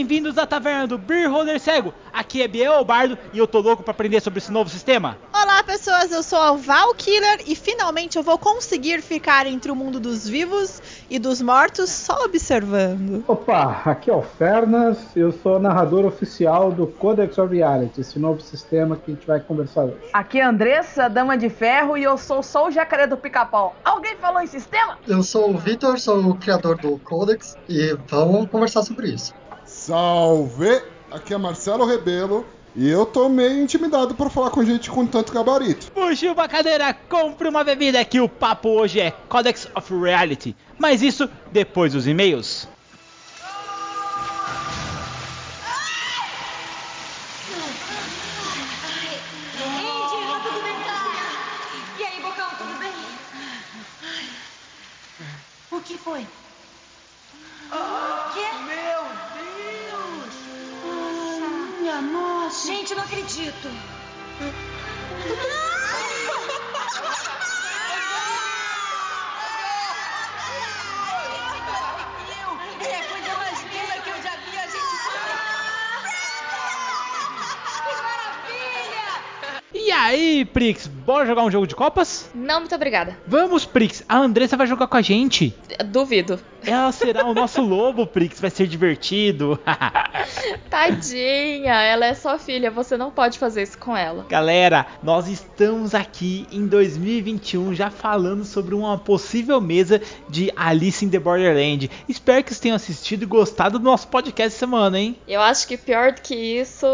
bem-vindos à taverna do Beer Holder Cego. Aqui é Biel Bardo e eu tô louco para aprender sobre esse novo sistema. Olá pessoas, eu sou a Val Killer e finalmente eu vou conseguir ficar entre o mundo dos vivos e dos mortos só observando. Opa, aqui é o Fernas, eu sou narrador oficial do Codex of Reality, esse novo sistema que a gente vai conversar hoje. Aqui é a Andressa, Dama de Ferro, e eu sou só o jacaré do pica-pau. Alguém falou em sistema? Eu sou o Vitor, sou o criador do Codex e vamos conversar sobre isso. Salve! Aqui é Marcelo Rebelo e eu tô meio intimidado por falar com gente com tanto gabarito. Puxe uma cadeira, compre uma bebida que o papo hoje é Codex of Reality. Mas isso depois dos e-mails. Indira, tudo bem, cara? E aí, Bocão, tudo bem? O que foi? O nossa! Gente, não acredito! Aí, Prix, bora jogar um jogo de copas? Não, muito obrigada. Vamos, Prix, a Andressa vai jogar com a gente. Duvido. Ela será o nosso lobo, Prix, vai ser divertido. Tadinha, ela é sua filha, você não pode fazer isso com ela. Galera, nós estamos aqui em 2021 já falando sobre uma possível mesa de Alice in the Borderland. Espero que vocês tenham assistido e gostado do nosso podcast semana, hein? Eu acho que pior do que isso,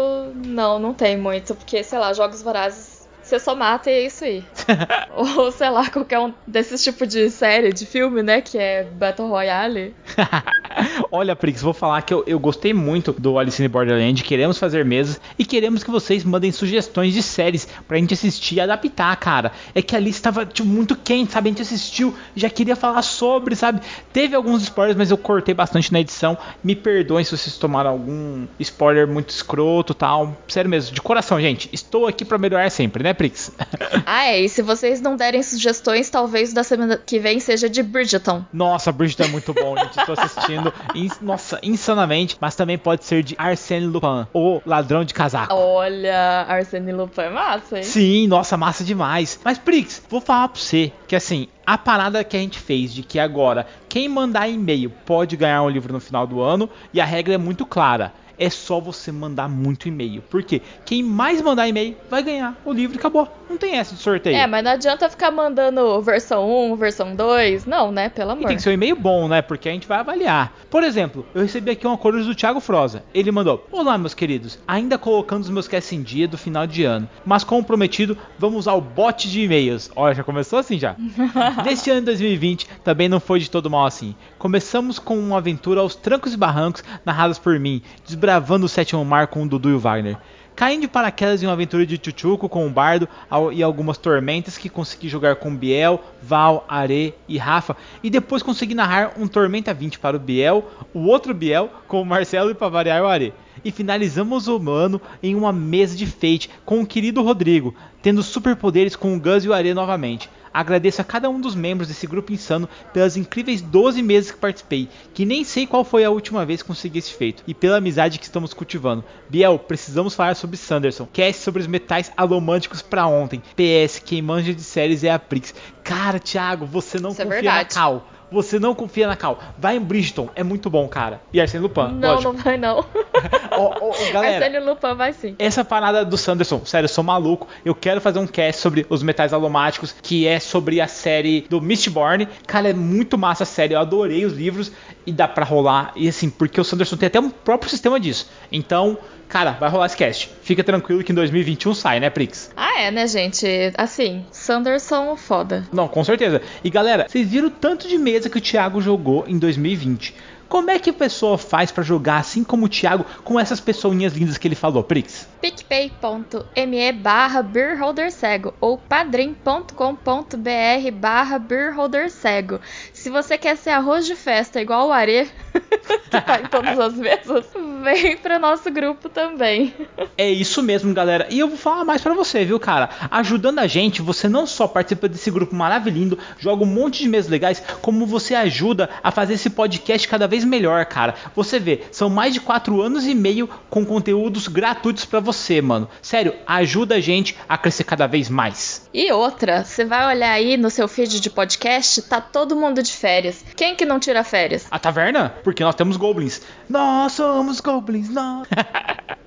não, não tem muito, porque, sei lá, jogos vorazes. Você só mata e é isso aí. Ou, sei lá, qualquer um desses tipos de série, de filme, né? Que é Battle Royale. Olha, Prix, vou falar que eu, eu gostei muito do Alice in Borderland. Queremos fazer mesas e queremos que vocês mandem sugestões de séries pra gente assistir e adaptar, cara. É que a Alice tava tipo, muito quente, sabe? A gente assistiu, já queria falar sobre, sabe? Teve alguns spoilers, mas eu cortei bastante na edição. Me perdoem se vocês tomaram algum spoiler muito escroto tal. Sério mesmo, de coração, gente. Estou aqui pra melhorar sempre, né, Prix? Ah, é, e se vocês não derem sugestões, talvez da semana que vem seja de Bridgerton. Nossa, Bridgerton é muito bom, gente. Estou assistindo, in- nossa, insanamente. Mas também pode ser de Arsène Lupin, o ladrão de casaco. Olha, Arsene Lupin é massa, hein? Sim, nossa, massa demais. Mas, Prix, vou falar pra você que assim, a parada que a gente fez de que agora quem mandar e-mail pode ganhar um livro no final do ano e a regra é muito clara. É só você mandar muito e-mail. Porque quem mais mandar e-mail vai ganhar o livro e acabou. Não tem essa de sorteio. É, mas não adianta ficar mandando versão 1, versão 2. Não, né? Pelo E amor. tem que ser um e-mail bom, né? Porque a gente vai avaliar. Por exemplo, eu recebi aqui uma coisa do Thiago Froza. Ele mandou: Olá, meus queridos. Ainda colocando os meus casts em dia do final de ano. Mas como prometido, vamos usar o bot de e-mails. Olha, já começou assim já. Neste ano de 2020 também não foi de todo mal assim. Começamos com uma aventura aos trancos e barrancos narradas por mim, desbravando o sétimo mar com o Dudu e o Wagner. Caindo de paraquedas em uma aventura de Chuchuco com o Bardo e algumas tormentas que consegui jogar com Biel, Val, Are e Rafa. E depois consegui narrar um Tormenta 20 para o Biel, o outro Biel com o Marcelo e para variar o Are. E finalizamos o ano em uma mesa de Fate com o querido Rodrigo, tendo superpoderes com o Gus e o Are novamente. Agradeço a cada um dos membros desse grupo insano pelas incríveis 12 meses que participei, que nem sei qual foi a última vez que consegui esse feito, e pela amizade que estamos cultivando. Biel, precisamos falar sobre Sanderson. Cast sobre os metais alomânticos pra ontem. PS, quem manja de séries é a Prix. Cara, Thiago, você não Isso é confia na verdade. Cal. Você não confia na Cal. Vai em Bridgeton, é muito bom, cara. E Arsene Lupin, Não, lógico. não vai não. Ó, ó, galera, Arsene Lupin vai sim. essa parada do Sanderson, sério, eu sou maluco. Eu quero fazer um cast sobre os metais alomáticos, que é sobre a série do Mistborn. Cara, é muito massa a série, eu adorei os livros e dá pra rolar. E assim, porque o Sanderson tem até um próprio sistema disso. Então, cara, vai rolar esse cast. Fica tranquilo que em 2021 sai, né, Prix? Ah, é, né, gente? Assim, Sanderson foda. Não, com certeza. E galera, vocês viram o tanto de mesa que o Thiago jogou em 2020. Como é que a pessoa faz pra jogar assim como o Thiago com essas pessoinhas lindas que ele falou, Prix? picpay.me barra beerholdercego ou padrim.com.br barra beerholdercego. Se você quer ser arroz de festa igual o Are, que tá em todas as mesas, vem pro nosso grupo também. É isso mesmo, galera. E eu vou falar mais pra você, viu, cara? Ajudando a gente, você não só participa desse grupo maravilhoso, joga um monte de mesas legais, como você ajuda a fazer esse podcast cada vez melhor, cara. Você vê, são mais de 4 anos e meio com conteúdos gratuitos pra você, mano. Sério, ajuda a gente a crescer cada vez mais. E outra, você vai olhar aí no seu feed de podcast, tá todo mundo de férias. Quem que não tira férias? A taverna? Porque nós temos goblins. Nós somos goblins, nós.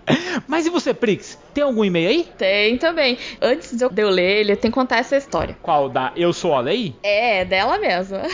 Mas e você, Prix? Tem algum e-mail aí? Tem também. Antes de eu ler ele, tem que contar essa história. Qual da Eu Sou a Lei? É, dela mesma.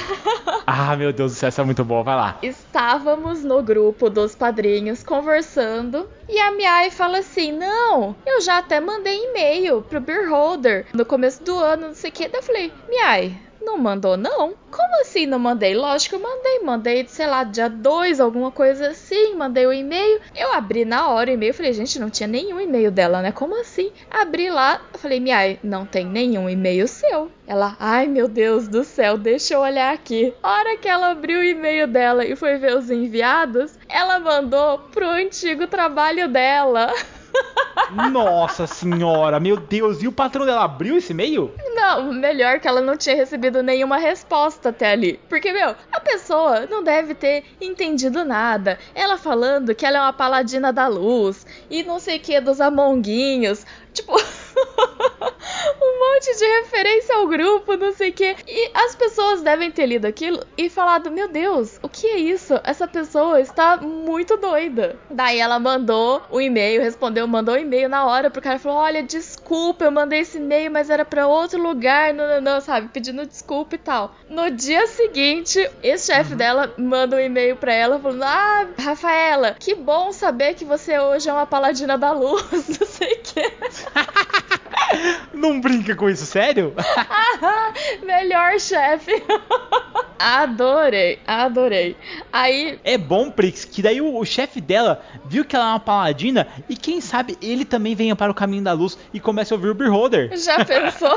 Ah, meu Deus do céu, essa é muito boa. Vai lá. Estávamos no grupo dos padrinhos conversando e a Miai fala assim: Não, eu já até mandei e-mail pro Beer Holder no começo do ano, não sei o que. Daí eu falei: Miai, não mandou não? Como assim não mandei? Lógico que eu mandei, mandei, sei lá, dia 2, alguma coisa assim, mandei o e-mail. Eu abri na hora o e-mail, falei, gente, não tinha nenhum e-mail dela, né? Como assim? Abri lá, falei, Miai, não tem nenhum e-mail seu. Ela, ai meu Deus do céu, deixa eu olhar aqui. A hora que ela abriu o e-mail dela e foi ver os enviados, ela mandou pro antigo trabalho dela. Nossa senhora, meu Deus. E o patrão dela abriu esse e-mail? Não, melhor que ela não tinha recebido nenhuma resposta até ali. Porque, meu, a pessoa não deve ter entendido nada. Ela falando que ela é uma paladina da luz e não sei o que dos amonguinhos. Tipo, um monte de referência ao grupo, não sei o que. E as pessoas devem ter lido aquilo e falado: Meu Deus, o que é isso? Essa pessoa está muito doida. Daí ela mandou o e-mail, respondeu, mandou o e-mail na hora pro cara falou: Olha, desculpa, eu mandei esse e-mail, mas era pra outro lugar, não, não, não, sabe? Pedindo desculpa e tal. No dia seguinte, esse chefe dela manda um e-mail pra ela falando: Ah, Rafaela, que bom saber que você hoje é uma paladina da luz, não sei o que. Não brinca com isso, sério? Melhor chefe. Adorei, adorei. Aí, É bom, Prix, que daí o, o chefe dela viu que ela é uma paladina e quem sabe ele também venha para o caminho da luz e comece a ouvir o Beholder. já pensou?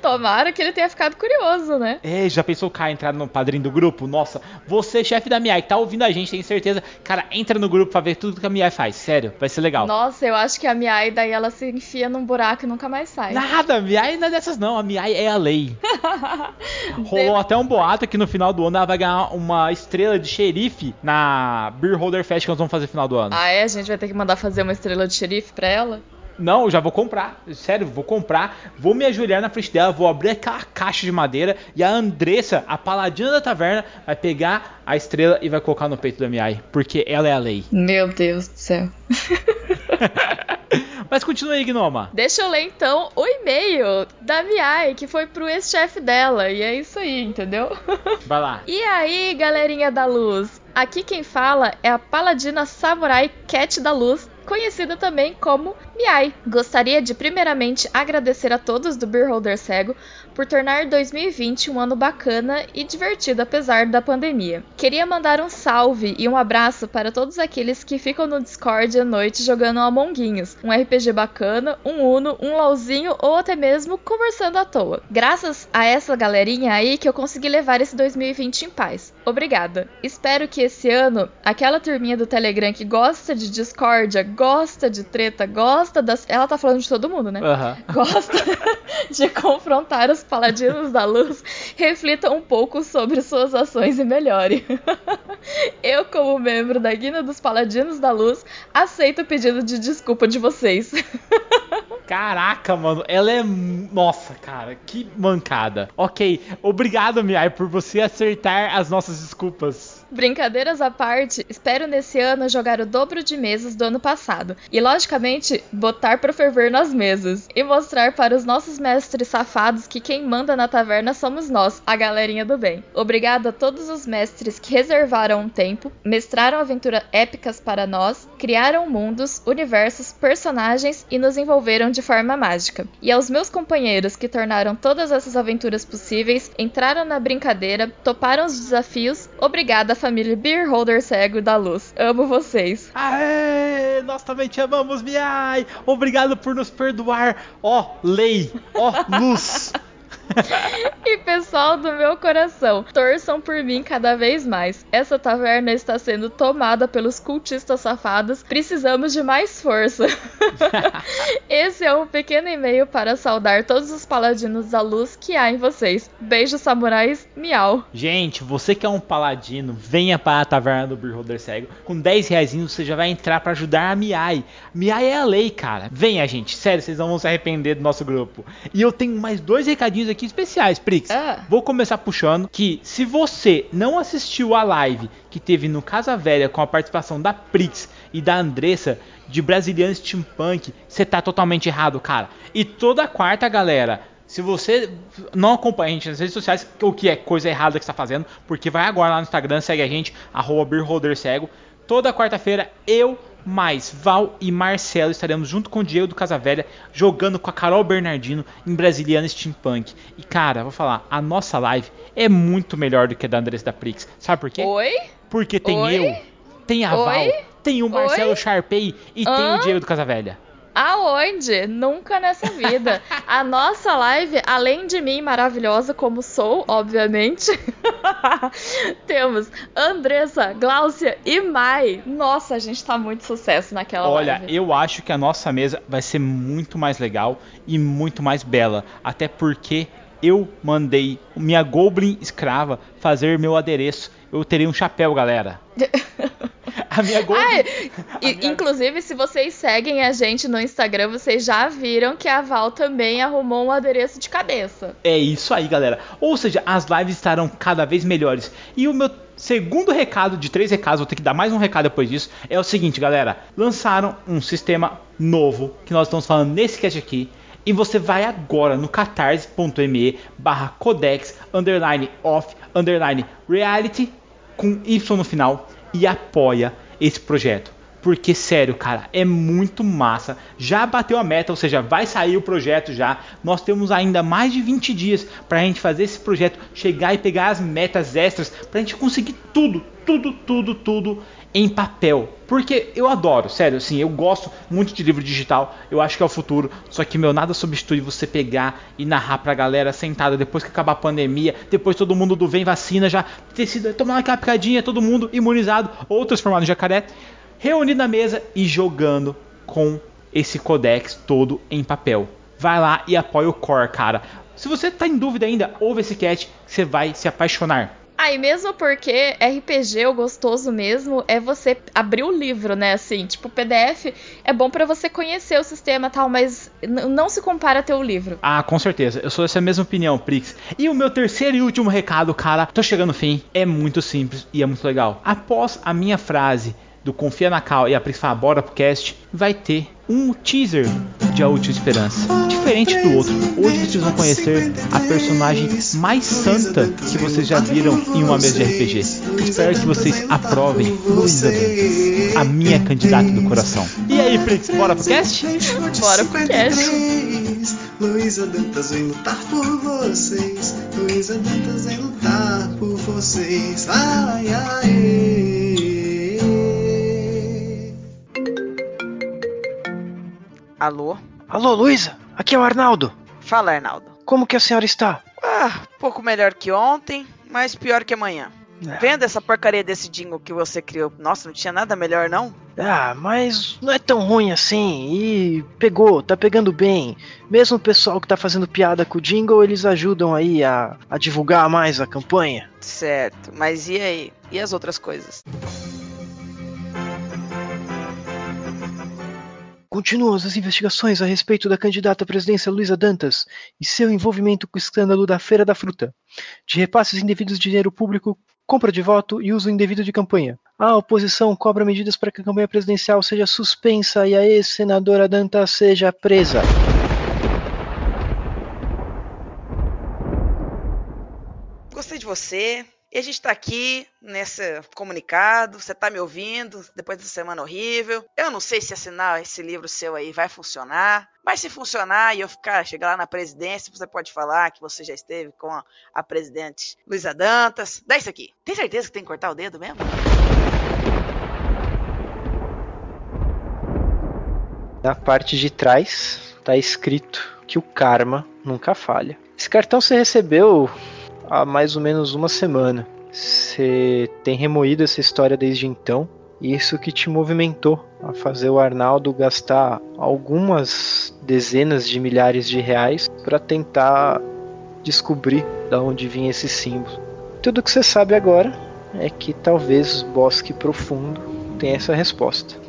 Tomara que ele tenha ficado curioso, né? É, já pensou o cara entrar no padrinho do grupo? Nossa, você, chefe da Miai, tá ouvindo a gente, tem certeza. Cara, entra no grupo pra ver tudo que a Miai faz. Sério, vai ser legal. Nossa, eu acho que a Miai daí ela se enfia num buraco e nunca mais sai. Nada, a Miai não é dessas não, a Miai é a lei. Rolou até um boato que no final do ano ela vai ganhar uma estrela de xerife na Beer Holder Fest que nós vamos fazer no final do ano. Ah, é? A gente vai ter que mandar fazer uma estrela de xerife pra ela? Não, eu já vou comprar. Sério, vou comprar. Vou me ajoelhar na frente dela, vou abrir aquela caixa de madeira e a Andressa, a paladina da taverna, vai pegar a estrela e vai colocar no peito da Miai, porque ela é a lei. Meu Deus do céu. Mas continua aí, Gnoma. Deixa eu ler então o e-mail da Miai, que foi pro ex-chefe dela. E é isso aí, entendeu? Vai lá. E aí, galerinha da luz? Aqui quem fala é a paladina samurai Cat da Luz, conhecida também como Miai. Gostaria de primeiramente agradecer a todos do Beer Holder Cego por tornar 2020 um ano bacana e divertido apesar da pandemia. Queria mandar um salve e um abraço para todos aqueles que ficam no Discord à noite jogando Amonguinhos, um RPG bacana, um Uno, um LOLzinho ou até mesmo conversando à toa. Graças a essa galerinha aí que eu consegui levar esse 2020 em paz. Obrigada. Espero que esse ano aquela turminha do Telegram que gosta de discórdia, gosta de treta, gosta das. Ela tá falando de todo mundo, né? Aham. gosta de confrontar os paladinos da luz, reflita um pouco sobre suas ações e melhore. Eu, como membro da Guina dos Paladinos da Luz, aceito o pedido de desculpa de vocês. Caraca, mano, ela é. Nossa, cara, que mancada. Ok, obrigado, Miai, por você acertar as nossas desculpas. Brincadeiras à parte, espero nesse ano jogar o dobro de mesas do ano passado. E, logicamente, botar pra ferver nas mesas. E mostrar para os nossos mestres safados que quem manda na taverna somos nós, a galerinha do bem. Obrigado a todos os mestres que reservaram um tempo, mestraram aventuras épicas para nós, criaram mundos, universos, personagens e nos envolveram de forma mágica. E aos meus companheiros que tornaram todas essas aventuras possíveis, entraram na brincadeira, toparam os desafios, obrigada família Beer Holder Cego da Luz. Amo vocês. Aê, nós também te amamos, Miai. Obrigado por nos perdoar. Ó, lei, ó, luz. e pessoal do meu coração, torçam por mim cada vez mais. Essa taverna está sendo tomada pelos cultistas safados. Precisamos de mais força. Esse é um pequeno e-mail para saudar todos os paladinos da luz que há em vocês. Beijos, samurais, miau. Gente, você que é um paladino, venha para a taverna do Beholder Cego. Com 10 reais você já vai entrar para ajudar a Miai. Miai é a lei, cara. Venha, gente. Sério, vocês não vão se arrepender do nosso grupo. E eu tenho mais dois recadinhos aqui especiais, Prix. Ah. Vou começar puxando que se você não assistiu a live que teve no Casa Velha com a participação da Prix e da Andressa de Brasiliano Steampunk, você tá totalmente errado, cara. E toda quarta, galera, se você não acompanha a gente nas redes sociais, o que é coisa errada que está fazendo, porque vai agora lá no Instagram, segue a gente, arroba Cego. Toda quarta-feira, eu, mais Val e Marcelo estaremos junto com o Diego do Casa Velha, jogando com a Carol Bernardino em Brasiliana Steampunk. E cara, vou falar, a nossa live é muito melhor do que a da Andressa da Prix. Sabe por quê? Oi? Porque tem Oi? eu, tem a Oi? Val, tem o Marcelo Oi? Sharpay e tem Hã? o Diego do Casa Velha. Aonde? Nunca nessa vida. A nossa live, além de mim maravilhosa como sou, obviamente, temos Andressa, Gláucia e Mai. Nossa, a gente tá muito sucesso naquela Olha, live. eu acho que a nossa mesa vai ser muito mais legal e muito mais bela. Até porque eu mandei minha Goblin escrava fazer meu adereço. Eu terei um chapéu, galera. A minha Goblin. Ai, a e, minha- Inclusive, se vocês seguem a gente no Instagram, vocês já viram que a Val também arrumou um adereço de cabeça. É isso aí, galera. Ou seja, as lives estarão cada vez melhores. E o meu segundo recado, de três recados, vou ter que dar mais um recado depois disso, é o seguinte, galera. Lançaram um sistema novo que nós estamos falando nesse cast aqui. E você vai agora no catarse.me barra codex underline off underline reality com Y no final e apoia esse projeto. Porque, sério, cara, é muito massa. Já bateu a meta, ou seja, vai sair o projeto já. Nós temos ainda mais de 20 dias pra gente fazer esse projeto chegar e pegar as metas extras pra gente conseguir tudo, tudo, tudo, tudo em papel. Porque eu adoro, sério, assim, eu gosto muito de livro digital. Eu acho que é o futuro. Só que, meu, nada substitui você pegar e narrar pra galera sentada depois que acabar a pandemia. Depois todo mundo do Vem Vacina já ter sido tomar aquela picadinha, todo mundo imunizado ou transformado em jacaré reunido na mesa e jogando com esse codex todo em papel. Vai lá e apoia o core, cara. Se você tá em dúvida ainda, ouve esse que você vai se apaixonar. Ah, e mesmo porque RPG, o gostoso mesmo, é você abrir o livro, né? Assim, tipo, PDF é bom pra você conhecer o sistema tal, mas não se compara a ter o livro. Ah, com certeza. Eu sou dessa mesma opinião, Prix. E o meu terceiro e último recado, cara, tô chegando no fim. É muito simples e é muito legal. Após a minha frase do Confia na Cal e a fala bora pro cast, vai ter um teaser de A Última Esperança. Diferente do outro. Hoje vocês vão conhecer a personagem mais santa que vocês já viram em uma mesa de RPG. Espero que vocês aprovem Luísa Dantas, a minha candidata do coração. E aí, Prix, bora pro cast? Bora pro cast. Luísa Dantas vem lutar por vocês. Luísa Dantas vem lutar por vocês. Ai, ai, Alô? Alô, Luísa? Aqui é o Arnaldo. Fala, Arnaldo. Como que a senhora está? Ah, pouco melhor que ontem, mas pior que amanhã. É. Vendo essa porcaria desse jingle que você criou? Nossa, não tinha nada melhor, não? Ah, mas não é tão ruim assim. E pegou, tá pegando bem. Mesmo o pessoal que tá fazendo piada com o jingle, eles ajudam aí a, a divulgar mais a campanha. Certo, mas e aí? E as outras coisas? Continuam as investigações a respeito da candidata à presidência Luísa Dantas e seu envolvimento com o escândalo da Feira da Fruta, de repasses indevidos de dinheiro público, compra de voto e uso indevido de campanha. A oposição cobra medidas para que a campanha presidencial seja suspensa e a ex-senadora Dantas seja presa. Gostei de você. E a gente tá aqui nesse comunicado. Você tá me ouvindo depois dessa semana horrível. Eu não sei se assinar esse livro seu aí vai funcionar. Mas se funcionar e eu ficar, chegar lá na presidência, você pode falar que você já esteve com a, a presidente Luísa Dantas. Dá isso aqui. Tem certeza que tem que cortar o dedo mesmo? Na parte de trás tá escrito que o karma nunca falha. Esse cartão você recebeu há mais ou menos uma semana. Você tem remoído essa história desde então. E isso que te movimentou a fazer o Arnaldo gastar algumas dezenas de milhares de reais para tentar descobrir de onde vinha esse símbolo. Tudo que você sabe agora é que talvez Bosque Profundo tenha essa resposta.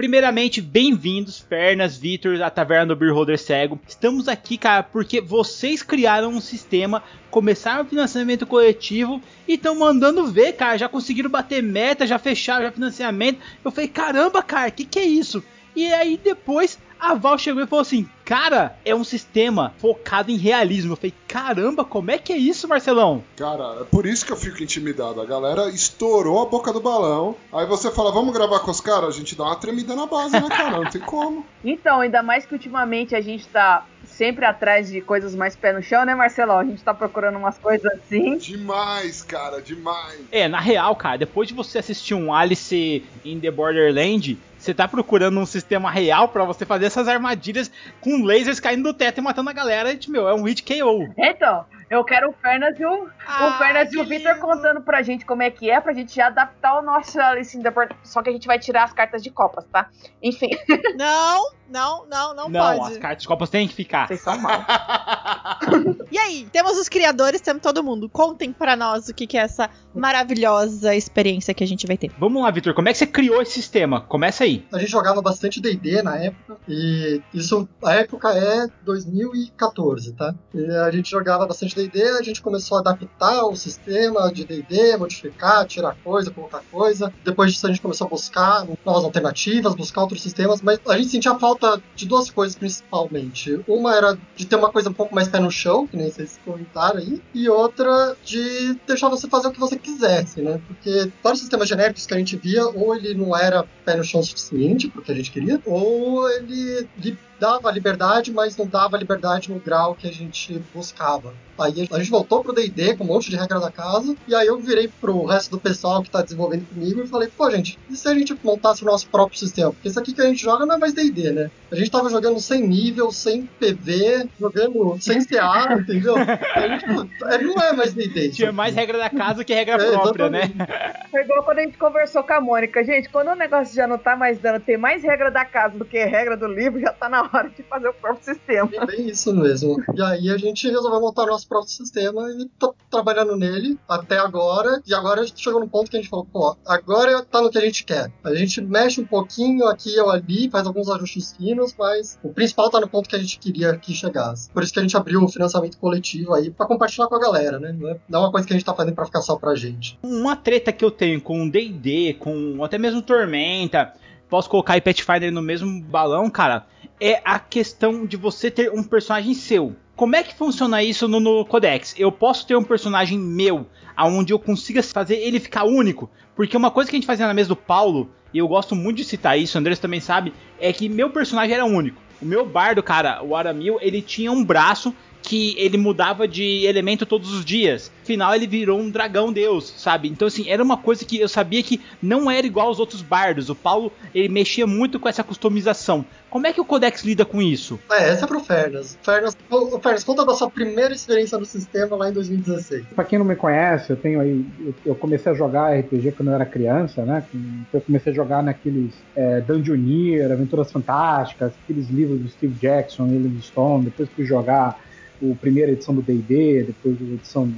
Primeiramente, bem-vindos, Pernas, Vitor, a Taverna do Beer Holder Cego. Estamos aqui, cara, porque vocês criaram um sistema, começaram o financiamento coletivo e estão mandando ver, cara. Já conseguiram bater meta, já fecharam já financiamento. Eu falei, caramba, cara, que que é isso? E aí depois a Val chegou e falou assim: Cara, é um sistema focado em realismo. Eu falei: Caramba, como é que é isso, Marcelão? Cara, é por isso que eu fico intimidado. A galera estourou a boca do balão. Aí você fala: Vamos gravar com os caras? A gente dá uma tremida na base, né, cara? Não tem como. Então, ainda mais que ultimamente a gente tá sempre atrás de coisas mais pé no chão, né, Marcelão? A gente tá procurando umas coisas assim. Demais, cara, demais. É, na real, cara, depois de você assistir um Alice in the Borderland, você tá procurando um sistema real para você fazer essas armadilhas com lasers caindo do teto e matando a galera, e, meu, é um hit KO. Então, eu quero o Fernas e o, Ah, o, Fernas e o Victor lindo. contando pra gente como é que é, pra gente já adaptar o nosso Alice in the Só que a gente vai tirar as cartas de copas, tá? Enfim, Não, não, não, não, Não, pode. as cartas de copas têm que ficar. vocês são mal. E aí, temos os criadores, temos todo mundo. Contem pra nós o que, que é essa maravilhosa experiência que a gente vai ter. Vamos lá, Vitor, como é que você criou esse sistema? Começa aí. A gente jogava bastante D&D na época, e isso, a época é 2014, tá? E a gente jogava bastante D&D, a gente começou a adaptar o sistema de D&D, modificar, tirar coisa, colocar coisa. Depois disso a gente começou a buscar novas alternativas, buscar outros sistemas, mas a gente sentia falta de duas coisas principalmente. Uma era de ter uma coisa um pouco mais pé no chão, que nem vocês comentaram aí, e outra de deixar você fazer o que você quisesse, né? Porque vários sistemas genéricos que a gente via, ou ele não era pé no chão o suficiente, porque a gente queria, ou ele lhe dava liberdade, mas não dava liberdade no grau que a gente buscava. Aí a gente voltou pro D&D com um monte de regra da casa, e aí eu virei pro resto do pessoal que tá desenvolvendo comigo e falei, pô gente, e se a gente montasse o nosso próprio sistema? Porque isso aqui que a gente joga não é mais D&D, né? A gente tava jogando sem nível, sem PV, jogando sem CA, entendeu? A gente, é, não é mais D&D. Tinha aqui. mais regra da casa que regra É, própria, né? exatamente. Foi igual quando a gente conversou com a Mônica. Gente, quando o negócio já não tá mais dando, tem mais regra da casa do que regra do livro, já tá na hora de fazer o próprio sistema. É bem isso mesmo. E aí a gente resolveu montar o nosso próprio sistema e tá trabalhando nele até agora. E agora a gente chegou num ponto que a gente falou, pô, agora tá no que a gente quer. A gente mexe um pouquinho aqui ou ali, faz alguns ajustes finos, mas o principal tá no ponto que a gente queria que chegasse. Por isso que a gente abriu o financiamento coletivo aí pra compartilhar com a galera, né? Não é, não é uma coisa que a gente tá fazendo pra ficar só pra gente. Uma treta que eu tenho com D&D, com até mesmo Tormenta, posso colocar aí Pathfinder no mesmo balão, cara, é a questão de você ter um personagem seu. Como é que funciona isso no, no Codex? Eu posso ter um personagem meu, aonde eu consiga fazer ele ficar único? Porque uma coisa que a gente fazia na mesa do Paulo, e eu gosto muito de citar isso, o Andrés também sabe, é que meu personagem era único. O meu bardo, cara, o Aramil, ele tinha um braço que ele mudava de elemento todos os dias. Afinal, ele virou um dragão deus, sabe? Então, assim, era uma coisa que eu sabia que não era igual aos outros bardos. O Paulo, ele mexia muito com essa customização. Como é que o Codex lida com isso? É, essa é pro Fernas. Fernas, Fernas, conta da sua primeira experiência no sistema lá em 2016. Pra quem não me conhece, eu tenho aí. eu- Eu comecei a jogar RPG quando eu era criança, né? Com- Eu comecei a jogar naqueles é, Dungeoneer, Aventuras Fantásticas, aqueles livros do Steve Jackson, Livingstone. Depois fui jogar o primeira edição do D&D, depois a edição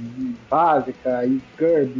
básica, e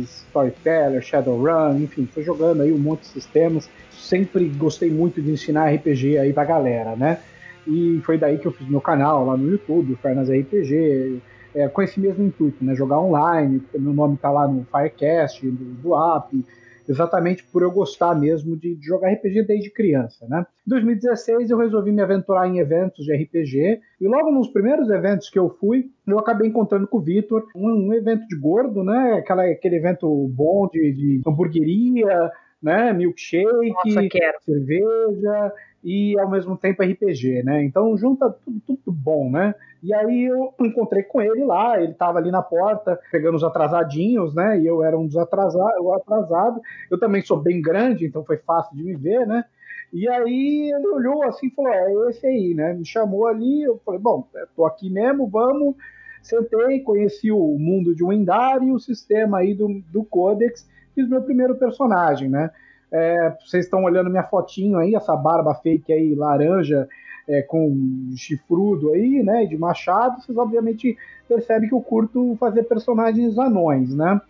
Storyteller, Shadowrun, enfim, fui jogando aí um monte de sistemas. Sempre gostei muito de ensinar RPG aí pra galera, né? E foi daí que eu fiz meu canal lá no YouTube, Fernas RPG, é, com esse mesmo intuito, né? Jogar online, meu nome tá lá no Firecast, do, do app, exatamente por eu gostar mesmo de, de jogar RPG desde criança, né? Em 2016 eu resolvi me aventurar em eventos de RPG e logo nos primeiros eventos que eu fui, eu acabei encontrando com o Vitor, um, um evento de gordo, né? Aquela, aquele evento bom de, de hamburgueria, né? Milkshake, Nossa, cerveja e ao mesmo tempo RPG, né? Então junta tudo, tudo bom, né? E aí eu encontrei com ele lá, ele estava ali na porta pegando os atrasadinhos, né? E eu era um dos atrasados, o atrasado. Eu também sou bem grande, então foi fácil de me ver, né? E aí ele olhou assim e falou: É esse aí, né? Me chamou ali, eu falei: Bom, eu tô aqui mesmo, vamos. Sentei, conheci o mundo de Windar e o sistema aí do, do Codex, fiz meu primeiro personagem, né? É, vocês estão olhando minha fotinho aí, essa barba fake aí, laranja, é, com chifrudo aí, né? De machado, vocês obviamente percebem que eu curto fazer personagens anões, né?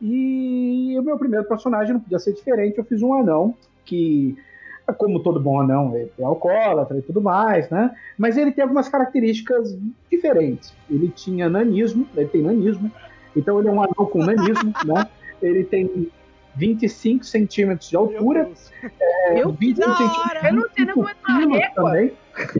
E o meu primeiro personagem não podia ser diferente, eu fiz um anão que como todo bom anão, é alcoólatra e tudo mais, né? Mas ele tem algumas características diferentes. Ele tinha nanismo, ele tem nanismo, então ele é um anão com nanismo, né? Ele tem 25 centímetros de altura, é, Meu 21 da hora! centímetros Eu não sei nem como é régua. também.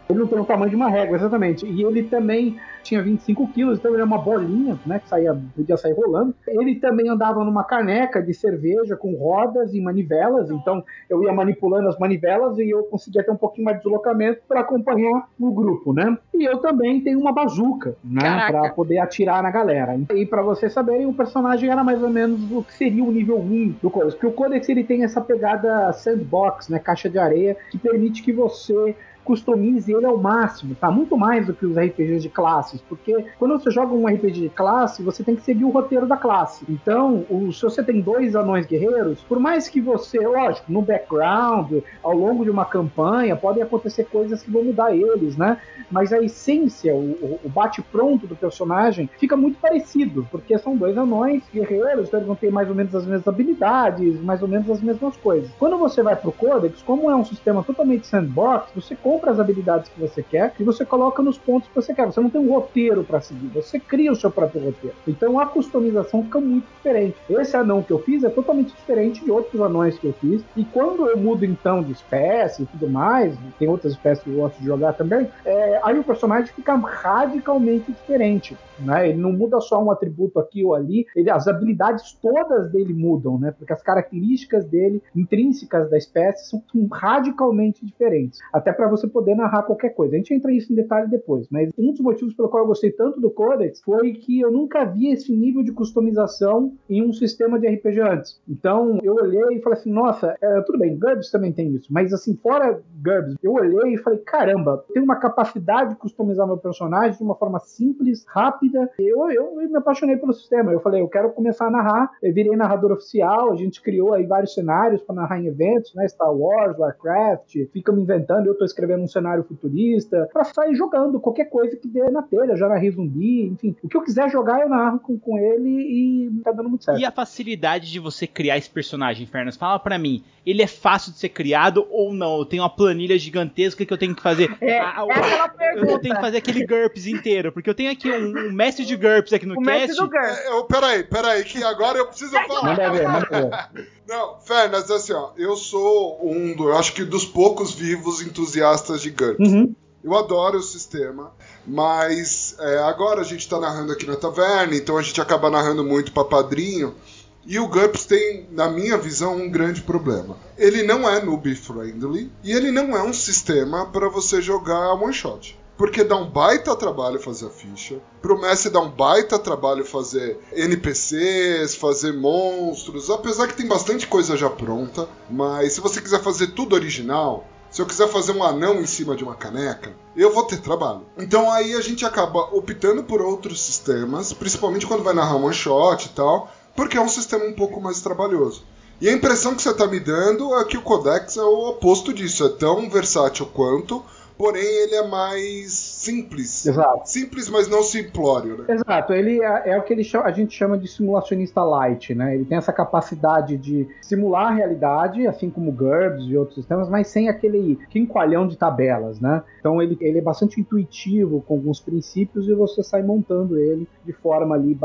Ele não tem o tamanho de uma régua, exatamente. E ele também tinha 25 quilos, então ele é uma bolinha, né? Que saía, podia sair rolando. Ele também andava numa caneca de cerveja com rodas e manivelas, então eu ia manipulando as manivelas e eu conseguia ter um pouquinho mais de deslocamento para acompanhar o grupo, né? E eu também tenho uma bazuca, né? Para poder atirar na galera. E para vocês saberem, o personagem era mais ou menos o que seria o nível 1 do Codex. Porque o Codex ele tem essa pegada sandbox, né? Caixa de areia, que permite que você customize ele ao máximo, tá? Muito mais do que os RPGs de classes, porque quando você joga um RPG de classe, você tem que seguir o roteiro da classe. Então, o- se você tem dois anões guerreiros, por mais que você, lógico, no background, ao longo de uma campanha, podem acontecer coisas que vão mudar eles, né? Mas a essência, o, o- bate-pronto do personagem fica muito parecido, porque são dois anões guerreiros, então eles vão ter mais ou menos as mesmas habilidades, mais ou menos as mesmas coisas. Quando você vai pro Codex, como é um sistema totalmente sandbox, você compra as habilidades que você quer e você coloca nos pontos que você quer. Você não tem um roteiro para seguir, você cria o seu próprio roteiro. Então a customização fica muito diferente. Esse anão que eu fiz é totalmente diferente de outros anões que eu fiz. E quando eu mudo então de espécie e tudo mais, tem outras espécies que eu gosto de jogar também, é, aí o personagem fica radicalmente diferente. Né? Ele não muda só um atributo aqui ou ali, ele, as habilidades todas dele mudam, né? Porque as características dele, intrínsecas da espécie, são radicalmente diferentes. Até para você poder narrar qualquer coisa. A gente entra isso em detalhe depois, mas um dos motivos pelo qual eu gostei tanto do Codex foi que eu nunca vi esse nível de customização em um sistema de RPG antes. Então eu olhei e falei assim: nossa, é, tudo bem, GURPS também tem isso, mas assim, fora GURPS, eu olhei e falei: caramba, tem uma capacidade de customizar meu personagem de uma forma simples, rápida. Eu, eu, eu me apaixonei pelo sistema. Eu falei: eu quero começar a narrar. Eu virei narrador oficial, a gente criou aí vários cenários para narrar em eventos, né? Star Wars, Warcraft, fica me inventando, eu tô escrevendo um cenário futurista, pra sair jogando qualquer coisa que dê na telha, já narrei zumbi, enfim. O que eu quiser jogar, eu narro com, com ele e tá dando muito certo. E a facilidade de você criar esse personagem, Fernas? Fala pra mim, ele é fácil de ser criado ou não? Eu tenho uma planilha gigantesca que eu tenho que fazer. É, Ah, é aquela eu pergunta. tenho que fazer aquele GURPS inteiro, porque eu tenho aqui um, um mestre de GURPS aqui no O mestre cast. do GURPS. É, eu, peraí, peraí, que agora eu preciso falar. Manda ver, manda ver. Não, Fernas, assim, ó, eu sou um, eu acho que dos poucos vivos entusiastas de GURPS. Uhum. Eu adoro o sistema, mas é, agora a gente tá narrando aqui na taverna, então a gente acaba narrando muito pra padrinho. E o GURPS tem, na minha visão, um grande problema. Ele não é noob friendly e ele não é um sistema para você jogar one shot. Porque dá um baita trabalho fazer a ficha. Pro mestre dá um baita trabalho fazer NPCs, fazer monstros. Apesar que tem bastante coisa já pronta. Mas se você quiser fazer tudo original, se eu quiser fazer um anão em cima de uma caneca, eu vou ter trabalho. Então aí a gente acaba optando por outros sistemas, principalmente quando vai narrar one shot e tal, porque é um sistema um pouco mais trabalhoso. E a impressão que você está me dando é que o Codex é o oposto disso, é tão versátil quanto, porém ele é mais simples. Exato. Simples, mas não simplório, né? Exato, ele é, é o que ele chama- a gente chama de simulacionista light, né? Ele tem essa capacidade de simular a realidade, assim como o GURPS e outros sistemas, mas sem aquele quinqualhão de tabelas, né? Então ele, ele é bastante intuitivo com alguns princípios e você sai montando ele de forma ali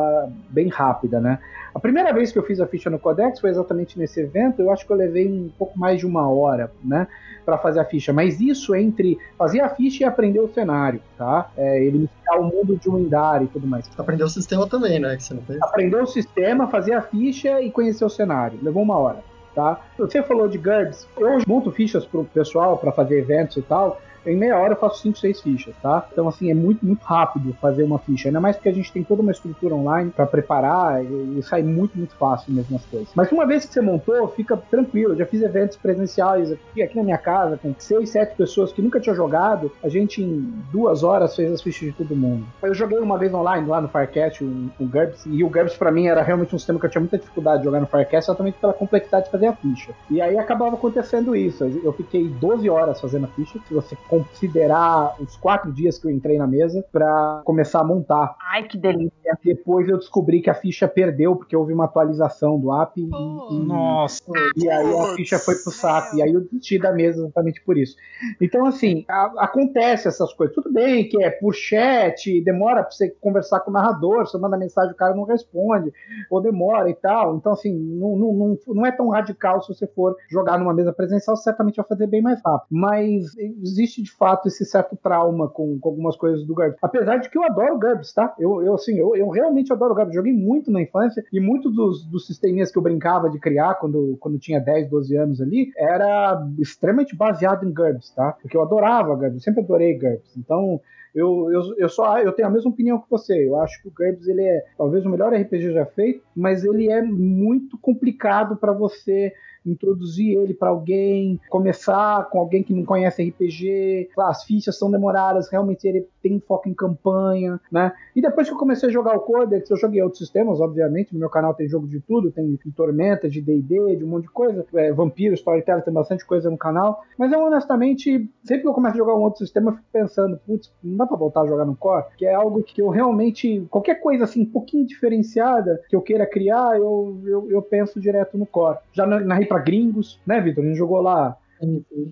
bem rápida, né? A primeira vez que eu fiz a ficha no Codex foi exatamente nesse evento. Eu acho que eu levei um pouco mais de uma hora, né, para fazer a ficha. Mas isso entre fazer a ficha e aprender o cenário, tá? É, ele iniciar o mundo de um Indar e tudo mais. Aprendeu o sistema também, né? Que você não fez. Aprender o sistema, fazer a ficha e conhecer o cenário. Levou uma hora. tá? Você falou de GURPS, eu monto fichas pro pessoal para fazer eventos e tal. Em meia hora eu faço 5, 6 fichas, tá? Então, assim, é muito, muito rápido fazer uma ficha. Ainda mais porque a gente tem toda uma estrutura online para preparar e, e sai muito, muito fácil mesmo as coisas. Mas uma vez que você montou, fica tranquilo. Eu já fiz eventos presenciais aqui, aqui na minha casa com 6, 7 pessoas que nunca tinham jogado. A gente, em duas horas, fez as fichas de todo mundo. Eu joguei uma vez online lá no Firecast, o, o GURPS, e o GURPS pra mim era realmente um sistema que eu tinha muita dificuldade de jogar no Firecast, exatamente pela complexidade de fazer a ficha. E aí acabava acontecendo isso. Eu fiquei 12 horas fazendo a ficha, se você considerar os quatro dias que eu entrei na mesa para começar a montar. Ai, que delícia. Depois eu descobri que a ficha perdeu porque houve uma atualização do app e, e, Nossa. e aí a ficha foi pro saco. E aí eu desisti da mesa exatamente por isso. Então, assim, a- acontece essas coisas. Tudo bem que é por chat, demora pra você conversar com o narrador, você manda mensagem, o cara não responde, ou demora e tal. Então, assim, não, não, não, não é tão radical se você for jogar numa mesa presencial, você certamente vai fazer bem mais rápido. Mas existe de fato esse certo trauma com, com algumas coisas do GURPS. Apesar de que eu adoro GURPS, tá? Eu, eu assim, eu, eu realmente adoro GURPS. Joguei muito na infância e muitos dos, dos sisteminhas que eu brincava de criar quando, quando tinha 10, 12 anos ali era extremamente baseado em GURPS, tá? Porque eu adorava eu sempre adorei GURPS. Então, eu, eu, eu só eu tenho a mesma opinião que você. Eu acho que o GURPS ele é talvez o melhor RPG já feito, mas ele é muito complicado para você introduzir ele para alguém, começar com alguém que não conhece RPG, as fichas são demoradas, realmente ele tem foco em campanha, né? E depois que eu comecei a jogar o Codex, eu joguei outros sistemas, obviamente, no meu canal tem jogo de tudo, tem de Tormenta, de D&D, de um monte de coisa, é, Vampiro, Storyteller, tem bastante coisa no canal, mas eu honestamente, sempre que eu começo a jogar um outro sistema, eu fico pensando, putz, não dá pra voltar a jogar no Core, que é algo que eu realmente, qualquer coisa assim, um pouquinho diferenciada que eu queira criar, eu, eu, eu penso direto no Core. Já na- narrei pra gringos, né, Vitor? A gente jogou lá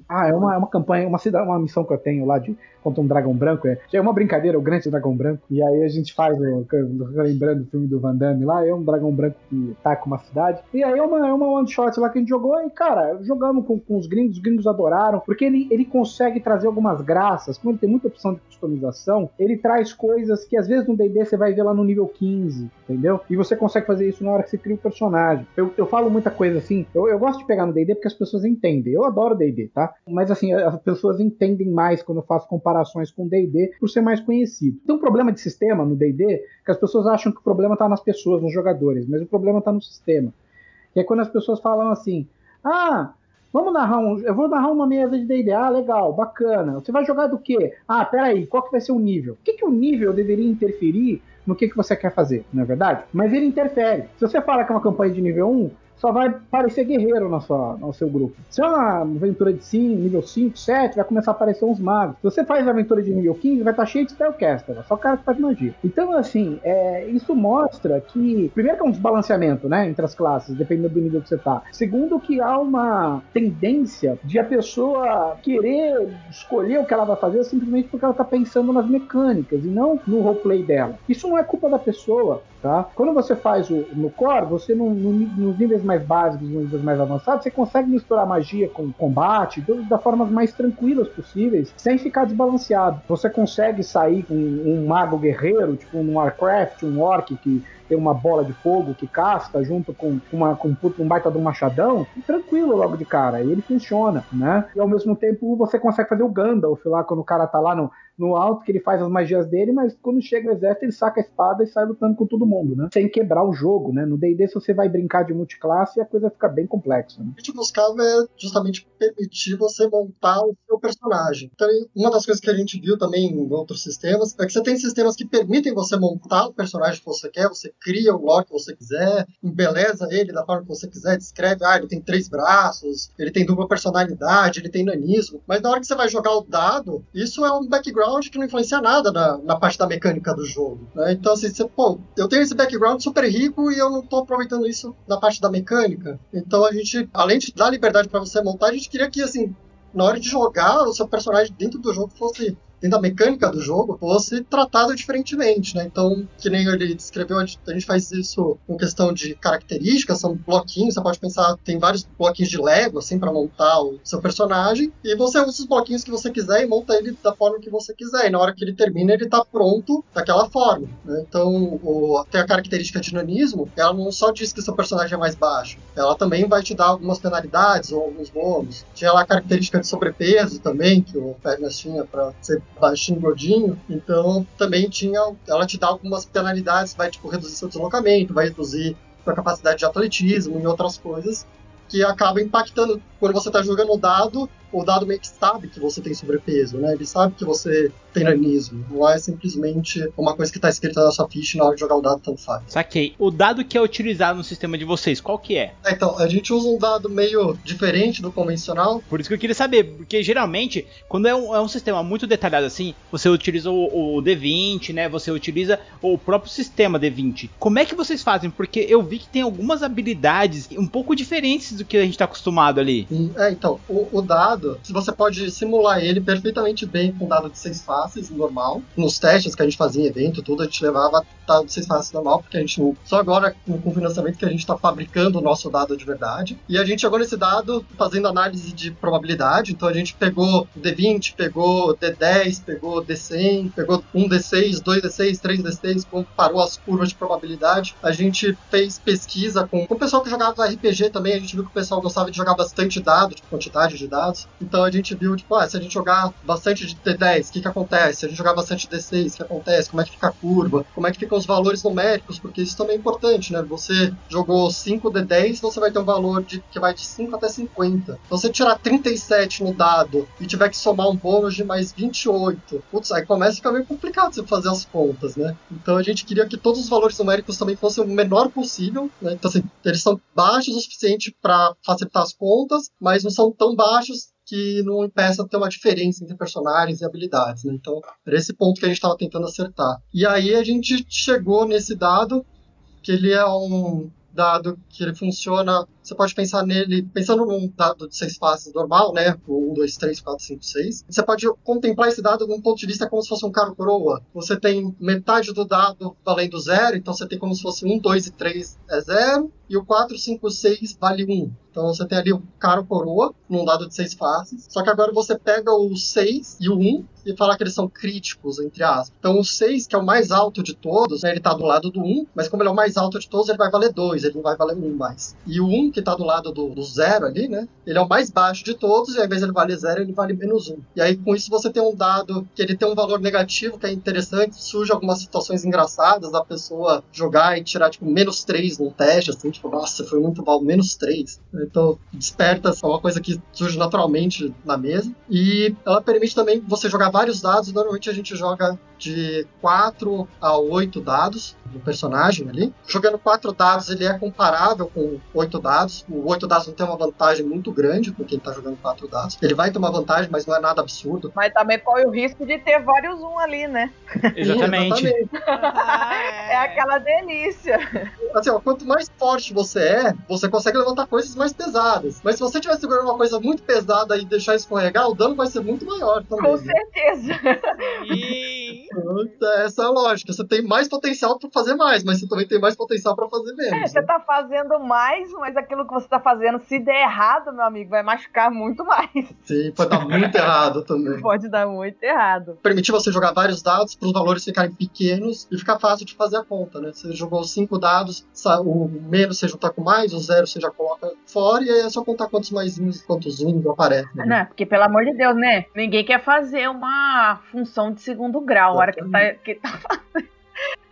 ah, é uma, é uma campanha, uma, cidade, uma missão que eu tenho lá de contra um dragão branco. É, é uma brincadeira, o grande dragão branco. E aí a gente faz, o, lembrando do filme do Van Damme lá, é um dragão branco que ataca uma cidade. E aí é uma, é uma one shot lá que a gente jogou. E cara, jogamos com, com os gringos, os gringos adoraram, porque ele, ele consegue trazer algumas graças. Como ele tem muita opção de customização, ele traz coisas que às vezes no DD você vai ver lá no nível 15, entendeu? E você consegue fazer isso na hora que você cria o personagem. Eu, eu falo muita coisa assim, eu, eu gosto de pegar no DD porque as pessoas entendem. Eu adoro D&D, tá? Mas assim, as pessoas entendem mais quando eu faço comparações com D&D por ser mais conhecido. Tem um problema de sistema no D&D que as pessoas acham que o problema tá nas pessoas, nos jogadores, mas o problema tá no sistema. Que é quando as pessoas falam assim: "Ah, Vamos narrar um. Eu vou narrar uma mesa de DD. Ah, legal, bacana. Você vai jogar do quê? Ah, peraí, qual que vai ser o nível? O que, que o nível deveria interferir no que, que você quer fazer, não é verdade? Mas ele interfere. Se você fala que é uma campanha de nível 1, só vai parecer guerreiro no seu grupo. Se é uma aventura de 5, nível 5, 7, vai começar a aparecer uns magos. Se você faz aventura de nível 15, vai estar cheio de spellcaster, só cara que faz magia. Então, assim, é, isso mostra que, primeiro que é um desbalanceamento, né, entre as classes, dependendo do nível que você tá. Segundo que há uma tendência de a pessoa querer escolher o que ela vai fazer simplesmente porque ela tá pensando nas mecânicas e não no roleplay dela. Isso não é culpa da pessoa, tá? Quando você faz o, no core, você no, no, nos níveis mais básicos, nos níveis mais avançados, você consegue misturar magia com combate tudo da formas mais tranquilas possíveis, sem ficar desbalanceado. Você consegue sair com um mago guerreiro, tipo um Warcraft, um orc que tem uma bola de fogo que casca junto com, uma, com um baita de um machadão, tranquilo logo de cara, e ele funciona, né? E ao mesmo tempo você consegue fazer o Gandalf lá quando o cara tá lá no, no alto, que ele faz as magias dele, mas quando chega o exército ele saca a espada e sai lutando com todo mundo, né? Sem quebrar o jogo, né? No D&D se você vai brincar de multiclasse, a coisa fica bem complexa, né? O que buscava é justamente permitir você montar o seu personagem. Então, uma das coisas que a gente viu também em outros sistemas é que você tem sistemas que permitem você montar o personagem que você quer, você cria o lore que você quiser, embeleza ele da forma que você quiser, descreve, ah, ele tem três braços, ele tem dupla personalidade, ele tem nanismo, mas na hora que você vai jogar o dado, isso é um background que não influencia nada na, na parte da mecânica do jogo. Né? Então, assim, você, pô, eu tenho esse background super rico e eu não tô aproveitando isso na parte da mecânica. Então a gente, além de dar liberdade para você montar, a gente queria que, assim, na hora de jogar, o seu personagem dentro do jogo fosse dentro da mecânica do jogo, fosse tratado diferentemente, né? Então, que nem ele descreveu, a gente faz isso com questão de características, são bloquinhos, você pode pensar, tem vários bloquinhos de Lego, assim, para montar o seu personagem, e você usa os bloquinhos que você quiser e monta ele da forma que você quiser, e na hora que ele termina, ele tá pronto daquela forma, né? Então, o, tem a característica de nanismo, ela não só diz que seu personagem é mais baixo, ela também vai te dar algumas penalidades ou alguns bônus. Tinha lá a característica de sobrepeso também, que o Pernas tinha para ser baixinho, gordinho, então também tinha, ela te dá algumas penalidades, vai tipo reduzir seu deslocamento, vai reduzir sua capacidade de atletismo e outras coisas que acaba impactando. Quando você está jogando o dado o dado meio que sabe que você tem sobrepeso, né? Ele sabe que você tem nanismo. Não é simplesmente uma coisa que está escrita na sua ficha e na hora de jogar o dado tanto faz. Saquei. O dado que é utilizado no sistema de vocês, qual que é? É, Então, a gente usa um dado meio diferente do convencional. Por isso que eu queria saber, porque geralmente, quando é um, é um sistema muito detalhado assim, você utiliza o, o D20, né? Você utiliza o próprio sistema D20. Como é que vocês fazem? Porque eu vi que tem algumas habilidades um pouco diferentes do que a gente está acostumado ali. É, então, o, o dado, você pode simular ele perfeitamente bem com dado de seis faces, normal. Nos testes que a gente fazia em evento, tudo, a gente levava dado de seis faces normal, porque a gente não. Só agora, com, o financiamento, que a gente está fabricando o nosso dado de verdade. E a gente chegou nesse dado fazendo análise de probabilidade. Então a gente pegou D20, pegou D10, pegou D100, pegou 1D6, 2D6, 3D6, comparou as curvas de probabilidade. A gente fez pesquisa com, com o pessoal que jogava RPG também. A gente viu que o pessoal gostava de jogar bastante dado, tipo, quantidade de dados. Então a gente viu, tipo, ah, se a gente jogar bastante de D10, o que que acontece? Se a gente jogar bastante D6, o que acontece? Como é que fica a curva? Como é que ficam os valores numéricos? Porque isso também é importante, né? Você jogou 5 D10, você vai ter um valor de, que vai de 5 até 50. Então, se você tirar 37 no dado e tiver que somar um bônus de mais 28, putz, aí começa a ficar meio complicado você fazer as contas, né? Então a gente queria que todos os valores numéricos também fossem o menor possível, né? Então, assim, eles são baixos o suficiente para facilitar as contas, mas não são tão baixos que não impeça ter uma diferença entre personagens e habilidades, né? Então, era esse ponto que a gente estava tentando acertar. E aí a gente chegou nesse dado, que ele é um dado que ele funciona. Você pode pensar nele, pensando num dado de seis faces normal, né? O 1, 2, 3, 4, 5, 6. Você pode contemplar esse dado de um ponto de vista como se fosse um caro coroa. Você tem metade do dado valendo zero, então você tem como se fosse 1, 2 e 3 é zero, e o 4, 5, 6 vale 1. Então você tem ali o caro coroa, num dado de seis faces. Só que agora você pega o 6 e o 1 e fala que eles são críticos, entre aspas. Então o 6, que é o mais alto de todos, né, ele tá do lado do 1, mas como ele é o mais alto de todos, ele vai valer 2, ele não vai valer 1 mais. E o 1, que tá do lado do, do 0 ali, né, ele é o mais baixo de todos, e ao invés de ele valer 0, ele vale menos 1. E aí com isso você tem um dado que ele tem um valor negativo, que é interessante, surge algumas situações engraçadas da pessoa jogar e tirar, tipo, menos 3 num teste, assim, tipo, nossa, foi muito mal, menos 3. Então desperta, é uma coisa que surge naturalmente na mesa. E ela permite também você jogar vários dados. Normalmente a gente joga de 4 a 8 dados do personagem ali. Jogando 4 dados, ele é comparável com 8 dados. O 8 dados não tem uma vantagem muito grande com quem tá jogando 4 dados. Ele vai ter uma vantagem, mas não é nada absurdo. Mas também corre o risco de ter vários um ali, né? Exatamente. É aquela delícia. Assim, ó, quanto mais forte você é, você consegue levantar coisas mais pesadas. Mas se você estiver segurando uma coisa muito pesada e deixar escorregar, o dano vai ser muito maior também. Com certeza. Então, Essa é a lógica. Você tem mais potencial pra fazer mais, mas você também tem mais potencial pra fazer É, menos. você né? tá fazendo mais, mas aquilo que você tá fazendo, se der errado, meu amigo, vai machucar muito mais. Sim, pode dar muito errado também. Pode dar muito errado. Permitir você jogar vários dados para os valores ficarem pequenos e ficar fácil de fazer a conta, né? Você jogou cinco dados, o menos você juntar com mais, o zero você já coloca fora, e aí é só contar quantos maisinhos, quantos um aparecem. né? Não, porque pelo amor de Deus, né? Ninguém quer fazer uma função de segundo grau. A hora que tá, que tá fazendo.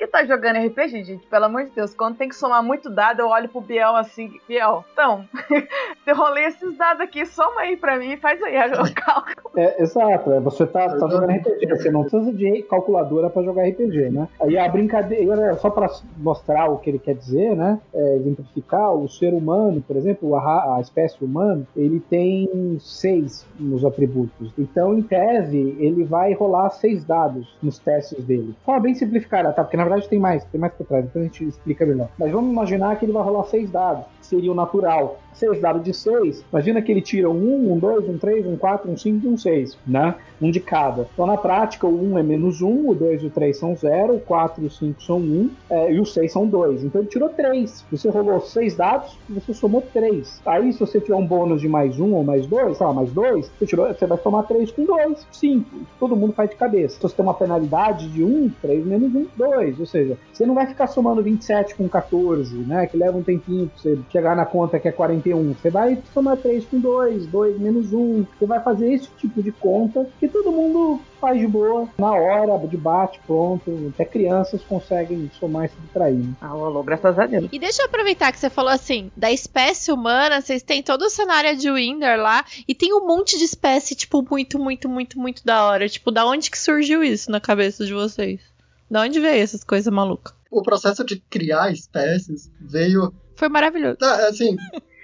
Que tá jogando RPG, gente, pelo amor de Deus, quando tem que somar muito dado, eu olho pro Biel assim, Biel, então, eu rolei esses dados aqui, soma aí pra mim, faz aí o cálculo. É, exato, é, você tá, tá jogando RPG, você não precisa de calculadora para jogar RPG, né? Aí a brincadeira, só para mostrar o que ele quer dizer, né? É, exemplificar, o ser humano, por exemplo, a, a espécie humana, ele tem seis nos atributos. Então, em tese, ele vai rolar seis dados nos testes dele. De forma bem simplificada, tá? Porque na verdade verdade tem mais, tem mais por trás, depois a gente explica melhor. Mas vamos imaginar que ele vai rolar seis dados, seria o natural. Seis dados de seis, imagina que ele tira um 1, um 2, um 3, um 4, um 5 e um 6, né? Um de cada. Então, na prática, o 1 é menos 1, o 2 e o 3 são 0, o 4 e o 5 são 1, é, e o 6 são 2. Então, ele tirou 3. Você rolou seis dados, você somou 3. Aí, se você tiver um bônus de mais 1 ou mais 2, sei lá, mais 2, você, tirou, você vai somar 3 com 2, 5. Todo mundo faz de cabeça. Se você tem uma penalidade de 1, 3 menos 1, 2. Ou seja, você não vai ficar somando 27 com 14, né? Que leva um tempinho pra você chegar na conta que é 41. Você vai somar 3 com 2, 2 menos 1. Você vai fazer esse tipo de conta que todo mundo faz de boa, na hora, de bate, pronto. Até crianças conseguem somar e subtrair. Né? Alô, alô, graças a Deus. E deixa eu aproveitar que você falou assim, da espécie humana, vocês têm todo o cenário de Winder lá, e tem um monte de espécie, tipo, muito, muito, muito, muito da hora. Tipo, da onde que surgiu isso na cabeça de vocês? Da onde veio essas coisas malucas? O processo de criar espécies veio. Foi maravilhoso. Tá, assim.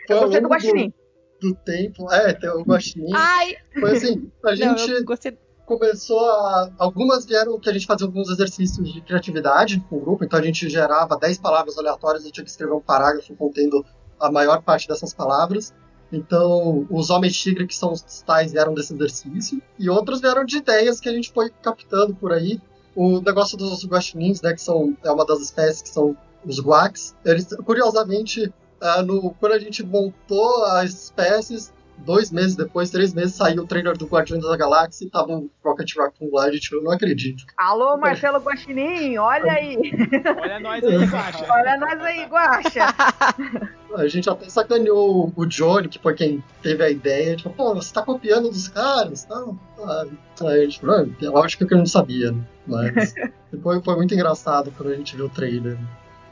Foi Eu gostei do guaxinim. do tempo. É, tem o guaxinim. Ai! Foi assim, a Não, gente eu gostei. começou a. Algumas vieram que a gente fazia alguns exercícios de criatividade com o grupo, então a gente gerava 10 palavras aleatórias e tinha que escrever um parágrafo contendo a maior parte dessas palavras. Então, os homens tigre, que são os tais, vieram desse exercício, e outros vieram de ideias que a gente foi captando por aí. O negócio dos guaxinins, né, que são, é uma das espécies que são os guacs, eles, curiosamente, ah, no, quando a gente montou as espécies, dois meses depois, três meses, saiu o trailer do Guardiões da Galáxia e tava o Rocket Raccoon lá, a gente eu não acredito. Alô, Marcelo Guaxinim, olha aí. Olha nós aí, Guaxa. Olha nós aí, Guaxa. A gente até sacaneou o Johnny, que foi quem teve a ideia, tipo, pô, você tá copiando dos caras, não? Ah, aí a gente falou, "Ah, é lógico que eu não sabia, né? Mas foi, foi muito engraçado quando a gente viu o trailer.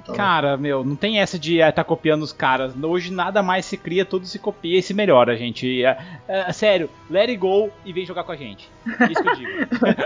Então, Cara, meu, não tem essa de estar tá copiando os caras. Hoje nada mais se cria, tudo se copia e se melhora, gente. É, é, sério, let it go e vem jogar com a gente. Isso que eu digo.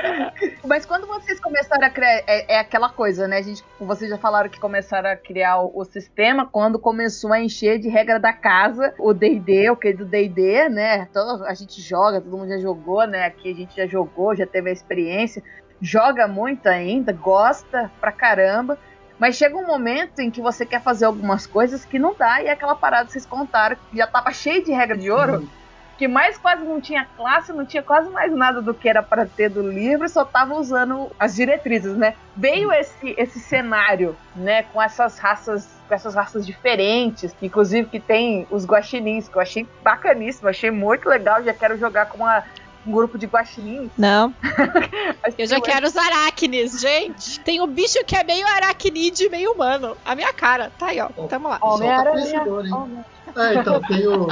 Mas quando vocês começaram a criar. É, é aquela coisa, né? A gente, vocês já falaram que começaram a criar o, o sistema quando começou a encher de regra da casa o DD, o que do DD, né? Todo, a gente joga, todo mundo já jogou, né? Aqui a gente já jogou, já teve a experiência. Joga muito ainda, gosta pra caramba. Mas chega um momento em que você quer fazer algumas coisas que não dá, e é aquela parada que vocês contaram, que já tava cheio de regra de ouro, que mais quase não tinha classe, não tinha quase mais nada do que era para ter do livro, só tava usando as diretrizes, né? Veio esse, esse cenário, né, com essas raças, com essas raças diferentes, que inclusive que tem os guaxinins, que eu achei bacaníssimo, achei muito legal, já quero jogar com uma- um grupo de guaxinins. Não. Eu já quero os aracnes, gente. Tem um bicho que é meio aracnide e meio humano. A minha cara. Tá aí, ó. Tamo lá. Solta Homem-Aranha. É, então, tem o.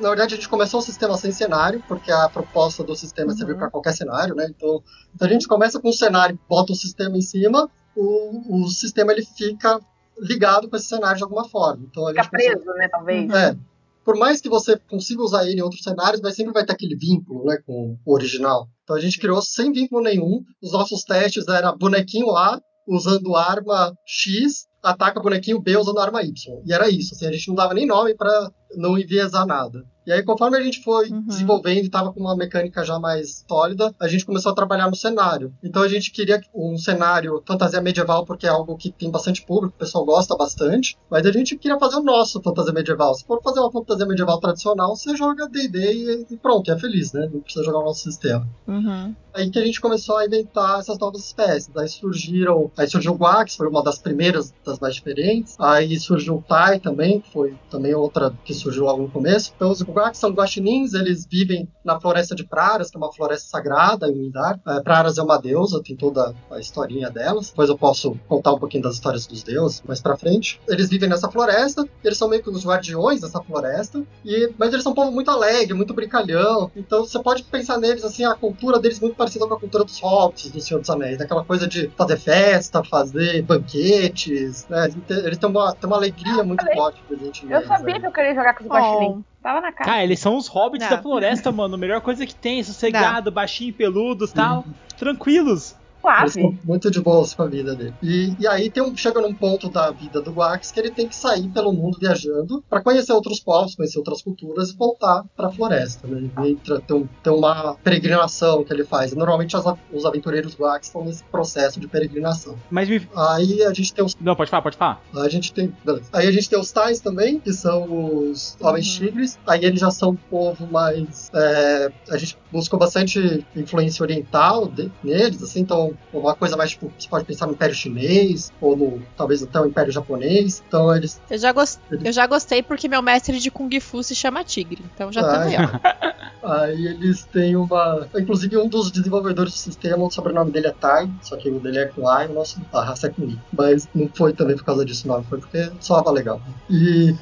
Na verdade, a gente começou o sistema sem cenário, porque a proposta do sistema é servir para qualquer cenário, né? Então, se a gente começa com um cenário, bota o sistema em cima, o, o sistema ele fica ligado com esse cenário de alguma forma. Então, a Fica gente começou- preso, né, talvez. É. Por mais que você consiga usar ele em outros cenários, mas sempre vai ter aquele vínculo, né, com o original. Então a gente criou sem vínculo nenhum. Os nossos testes era bonequinho A usando arma X, ataca bonequinho B usando arma Y. E era isso, assim, a gente não dava nem nome para não enviesar nada. E aí, conforme a gente foi Uhum. desenvolvendo e tava com uma mecânica já mais sólida, a gente começou a trabalhar no cenário. Então a gente queria um cenário fantasia medieval, porque é algo que tem bastante público, o pessoal gosta bastante. Mas a gente queria fazer o nosso fantasia medieval. Se for fazer uma fantasia medieval tradicional, você joga D&D e, e pronto, é feliz, né? Não precisa jogar o nosso sistema. Uhum. Aí que a gente começou a inventar essas novas espécies. Aí surgiram. Aí surgiu o Guax, foi uma das primeiras, das mais diferentes. Aí surgiu o Tai também, que foi também outra que surgiu logo no começo. Então os Guax são guaxinins, eles vivem na floresta de Praras, que é uma floresta sagrada em Mindar. É, Praras é uma deusa, tem toda a historinha delas. Depois eu posso contar um pouquinho das histórias dos deuses mais pra frente. Eles vivem nessa floresta, eles são meio que os guardiões dessa floresta. E, mas eles são um povo muito alegre, muito brincalhão. Então você pode pensar neles assim, a cultura deles muito parecida com a cultura dos hobbits do Senhor dos Anéis, daquela coisa de fazer festa, fazer banquetes, né? Eles têm- uma, têm uma alegria muito forte presente Eu neles, sabia né? que eu queria jogar com os guaxinins. Tava na cara. Cara, eles são os hobbits Não. da floresta, mano. A melhor coisa que tem, sossegado, baixinho, peludos tal. Tranquilos. Suave. estão muito de boas com a vida dele. E, e aí tem um, chega num ponto da vida do Guax que ele tem que sair pelo mundo viajando para conhecer outros povos, conhecer outras culturas e voltar para a floresta. Né? Ele entra, tem, um- tem uma peregrinação que ele faz. Normalmente as os aventureiros Guax estão nesse processo de peregrinação. Mas me. Aí a gente tem os Não, pode falar, pode falar. a gente tem. beleza. Aí a gente tem os Tais também, que são os Homens Tigres. Aí eles já são um povo mais. é, a gente buscou bastante influência oriental de- neles, assim, então uma coisa mais tipo, você pode pensar no Império Chinês, ou no, talvez até o Império Japonês. Então eles. Eu já, gos- eu já gostei porque meu mestre de Kung Fu se chama Tigre. Então já tá Ah, aí, ó. Aí eles têm uma. Inclusive, um dos desenvolvedores do sistema, o sobrenome dele é Tai, só que o dele é com A e o nosso a raça é com I. Mas não foi também por causa disso, não. Foi porque soava legal. E.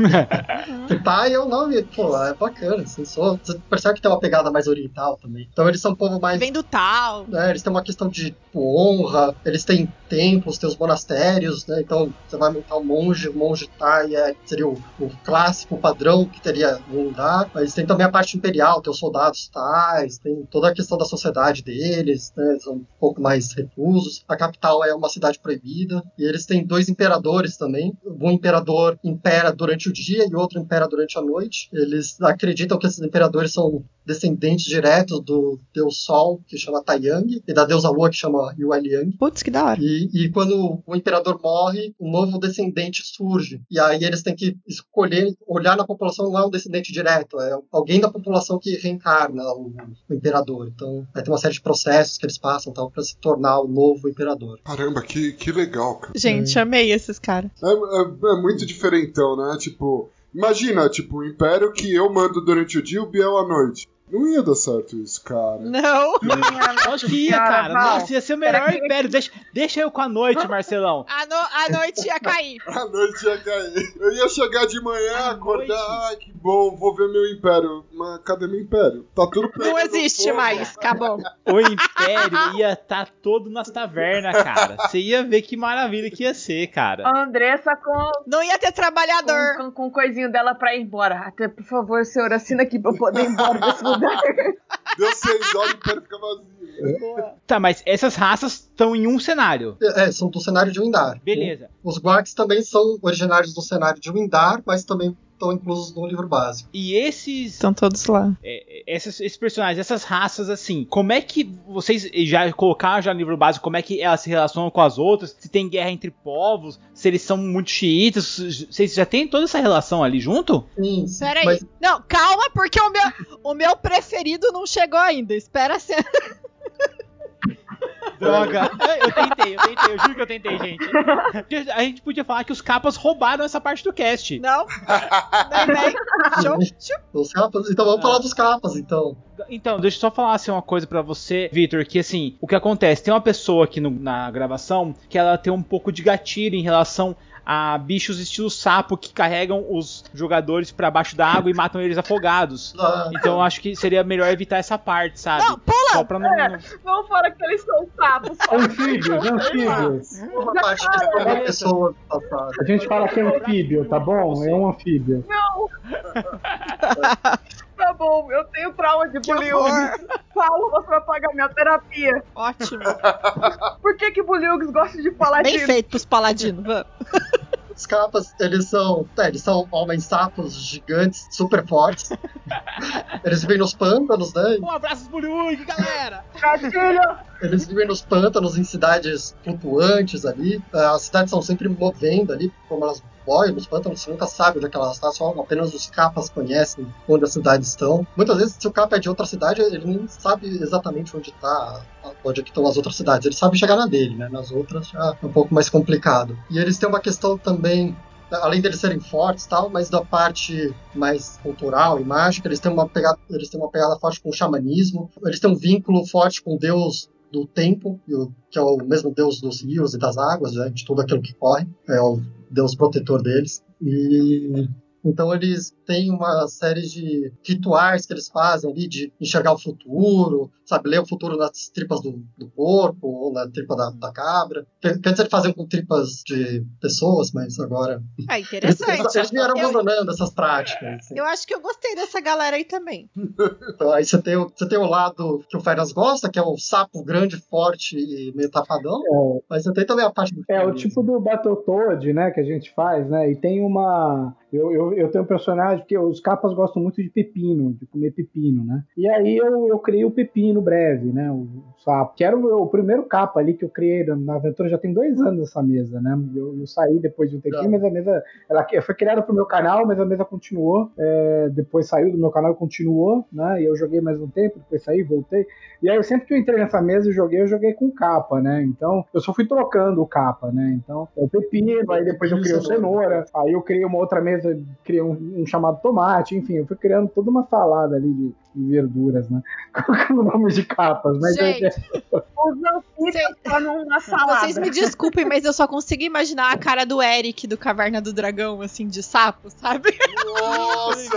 Tai é o nome, pô, é bacana. Assim, só, você percebe que tem uma pegada mais oriental também. Então eles são um povo mais. Vem do tal. né, eles têm uma questão de tipo, honra, eles têm templos, têm os monastérios, né? Então você vai montar um monge, o monge Tai é, seria o, o clássico padrão que teria lugar, mas tem também a parte imperial, tem os soldados tais, tem toda a questão da sociedade deles, né? São um pouco mais reclusos. A capital é uma cidade proibida, e eles têm dois imperadores também. Um imperador impera durante o dia e outro impera durante a noite. Eles acreditam que esses imperadores são descendentes diretos do deus Sol, que chama Taiyang, e da deusa Lua, que chama Yueliang. Putz, que da hora. E, e quando o imperador morre, um novo descendente surge. E aí eles têm que escolher, olhar na população, não é um descendente direto, é alguém da população que reencarna o, o imperador. Então vai ter uma série de processos que eles passam tal para se tornar o novo imperador. Caramba, que, que legal, cara. Gente, amei esses caras. É, é- é muito diferentão, né? Tipo, imagina, tipo, o império que eu mando durante o dia e o Biel à noite. Não ia dar certo isso, cara. Não. Acho que ia, cara. Nossa, ia ser o melhor que- império. Deixa, deixa eu com a noite, Marcelão. A, no- a noite ia cair. A noite ia cair. Eu ia chegar de manhã, À acordar, noite. ai que bom, vou ver meu império. Mas cadê meu império? Tá tudo Não existe fogo. mais. Acabou. O império ia estar todo nas tavernas, cara. Você ia ver que maravilha que ia ser, cara. A Andressa com, Não ia ter trabalhador. com, com, com o coisinho dela pra ir embora. Até, por favor, senhor, assina aqui pra eu poder ir embora desse lugar. Deu seis horas e o império fica vazio. Tá, mas essas raças estão em um cenário. É, são do cenário de Windar. Beleza. Os Guax também são originários do cenário de Windar, mas também estão inclusos no livro básico. E esses, Estão todos lá. é, esses, esses personagens, essas raças, assim, como é que vocês já colocaram já no livro básico, como é que elas se relacionam com as outras? Se tem guerra entre povos, se eles são muito xiitas, vocês já tem toda essa relação ali junto? Sim, Peraí. mas Não, calma, porque o meu, o meu preferido não chegou ainda. Espera ser. Droga! eu tentei, eu tentei, eu juro que eu tentei, gente. A gente podia falar que os capas roubaram essa parte do cast. Não. Show. os capas. Então vamos falar dos capas, então. Então, deixa eu só falar assim, uma coisa pra você, Victor, que assim, o que acontece? Tem uma pessoa aqui no- na gravação que ela tem um pouco de gatilho em relação a bichos estilo sapo que carregam os jogadores pra baixo da água e matam eles afogados. Então eu acho que seria melhor evitar essa parte, sabe? Não, pula! Só pra não. não- Não fora que eles são sapos. Anfíbios, anfíbios. uma parte que é uma pessoa passada. A gente fala que é anfíbio, tá bom? É um anfíbio. Tá bom, eu tenho trauma de bullying. Fala, você vai pagar minha terapia. Ótimo. Por que que bullying gosta de falar Bem feito pros paladinos. Vamos. Os capas, eles são. é, eles são homens sapos gigantes, super fortes. Eles vivem nos pântanos, né? Um abraço pro Bullying, galera! Gatilho! Eles vivem nos pântanos, em cidades flutuantes ali. As cidades são sempre movendo ali, como elas boiam nos pântanos, você nunca sabe onde é que elas estão, só apenas os capas conhecem onde as cidades estão. Muitas vezes, se o capa é de outra cidade, ele nem sabe exatamente onde está, onde é estão as outras cidades. Ele sabe chegar na dele, né? Nas outras já é um pouco mais complicado. E eles têm uma questão também além deles serem fortes tal, mas da parte mais cultural e mágica, eles têm uma pegada, eles têm uma pegada forte com o xamanismo, eles têm um vínculo forte com o deus do tempo, que é o mesmo deus dos rios e das águas, né, de tudo aquilo que corre, é o deus protetor deles. E Então eles têm uma série de rituais que eles fazem ali de enxergar o futuro, sabe, ler o futuro nas tripas do, do corpo ou na tripa da, da cabra. Que- Antes eles faziam com tripas de pessoas, mas agora eles, interessante. eles, eles vieram Eu- abandonando essas práticas. assim. Eu acho que eu gostei dessa galera aí também. Então, aí você tem, o, você tem o lado que o Feras gosta, que é o sapo grande, forte e meio tapadão. Mas você tem também a parte do É, o tipo do Battletoad, né, que a gente faz, né? E tem uma. Eu, eu, eu tenho um personagem que os capas gostam muito de pepino, de comer pepino, né? E aí eu, eu criei o pepino breve, né? O, o sapo, que era o, o primeiro capa ali que eu criei na- aventura, já tem dois anos essa mesa, né? Eu, eu saí depois de um tempinho, Já. mas a mesa ela foi criada pro meu canal, mas a mesa continuou. é, depois saiu do meu canal e continuou, né? E eu joguei mais um tempo, depois saí, voltei. E aí, sempre que eu entrei nessa mesa e joguei, eu joguei com capa, né? Então, eu só fui trocando o capa, né? Então, é o pepino, aí depois eu criei o cenoura, aí eu criei uma outra mesa, criei um, um chamado tomate, enfim, eu fui criando toda uma salada ali de, de verduras, né? Com o nome de capas, mas é- Gente, Os anfitriões só numa salada. vocês me desculpem, mas eu só consigo imaginar a cara do Eric do Caverna do Dragão, assim, de sapo, sabe? Nossa!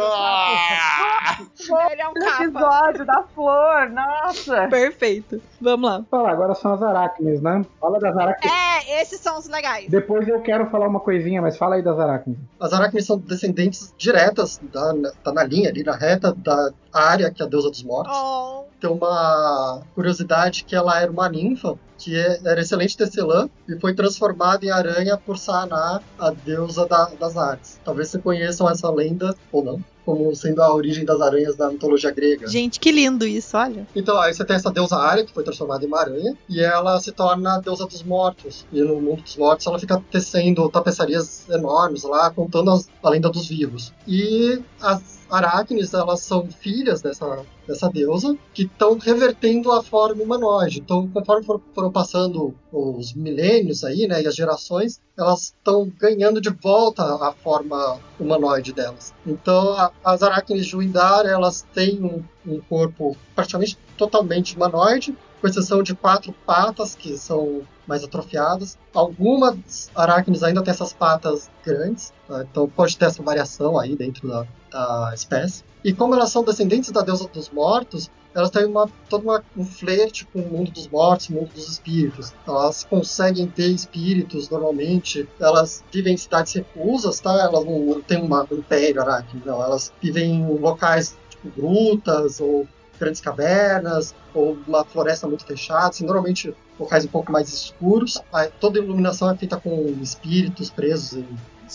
Ele é um O capa. episódio da flor, nossa. Perfeito. Vamos lá. Falar, agora são as aracnes, né? Fala das aracnes. É, esses são os legais. Depois eu quero falar uma coisinha, mas fala aí das aracnes. As aracnes são descendentes diretas, da, tá na linha ali, na reta da área que é a deusa dos mortos. Oh, Tem uma curiosidade que ela era uma ninfa, que é- era excelente tecelã, e foi transformada em aranha por Saaná, a deusa da- das artes. Talvez você conheçam essa lenda, ou não, como sendo a origem das aranhas da mitologia grega. gente, que lindo isso, olha. Então, aí você tem essa deusa Área, que foi transformada em uma aranha, e ela se torna a deusa dos mortos. E no mundo dos mortos ela fica tecendo tapeçarias enormes lá, contando as- a lenda dos vivos. E as aracnes, elas são filhas dessa, dessa deusa, que estão revertendo a forma humanoide. Então, conforme for- foram passando os milênios aí, né, e as gerações, elas estão ganhando de volta a forma humanoide delas. Então, a- as aracnes de Windar, elas têm um, um corpo praticamente totalmente humanoide, com exceção de quatro patas, que são mais atrofiadas. Algumas aracnes ainda têm essas patas grandes, tá? então pode ter essa variação aí dentro da, da espécie. E como elas são descendentes da deusa dos mortos, elas têm uma, todo uma, um flerte com o mundo dos mortos, o mundo dos espíritos. Elas conseguem ter espíritos normalmente, elas vivem em cidades reclusas, tá? Elas não, não têm uma, um império aracne, não. Elas vivem em locais tipo grutas ou grandes cavernas ou uma floresta muito fechada, assim, normalmente locais um pouco mais escuros. Aí, toda a iluminação é feita com espíritos presos em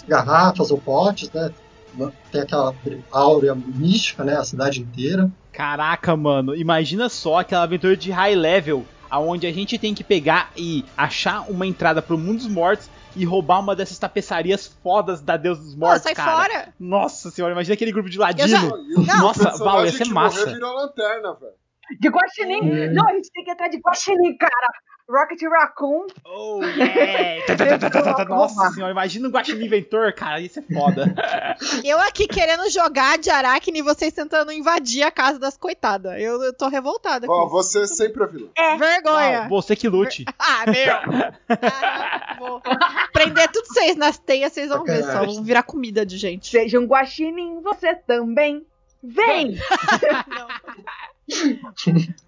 garrafas ou potes, né? Tem aquela áurea mística, né? A cidade inteira. Caraca, mano, imagina só aquela aventura de high level, aonde a gente tem que pegar e achar uma entrada pro mundo dos mortos e roubar uma dessas tapeçarias fodas da Deus dos Mortos, sai cara. fora. Nossa senhora, imagina aquele grupo de ladino. já- Nossa, Val, ia ser massa. morrer virou lanterna, velho. De guaxinim. Não, a gente tem que entrar de guaxinim, cara. Rocket Raccoon. Oh, yeah! Tá, tá, Nossa senhora, imagina um Guaxinim Inventor, cara, isso é foda. Eu aqui querendo jogar de Aracne e vocês tentando invadir a casa das coitadas. Eu, eu tô revoltada Ó, isso. você sempre é vilã. Vergonha. Val, você que lute. Ah, meu. Ah, vou prender tudo vocês nas teias, vocês vão ver só. Vão virar comida de gente. Seja um guaxinim, você também. Vem!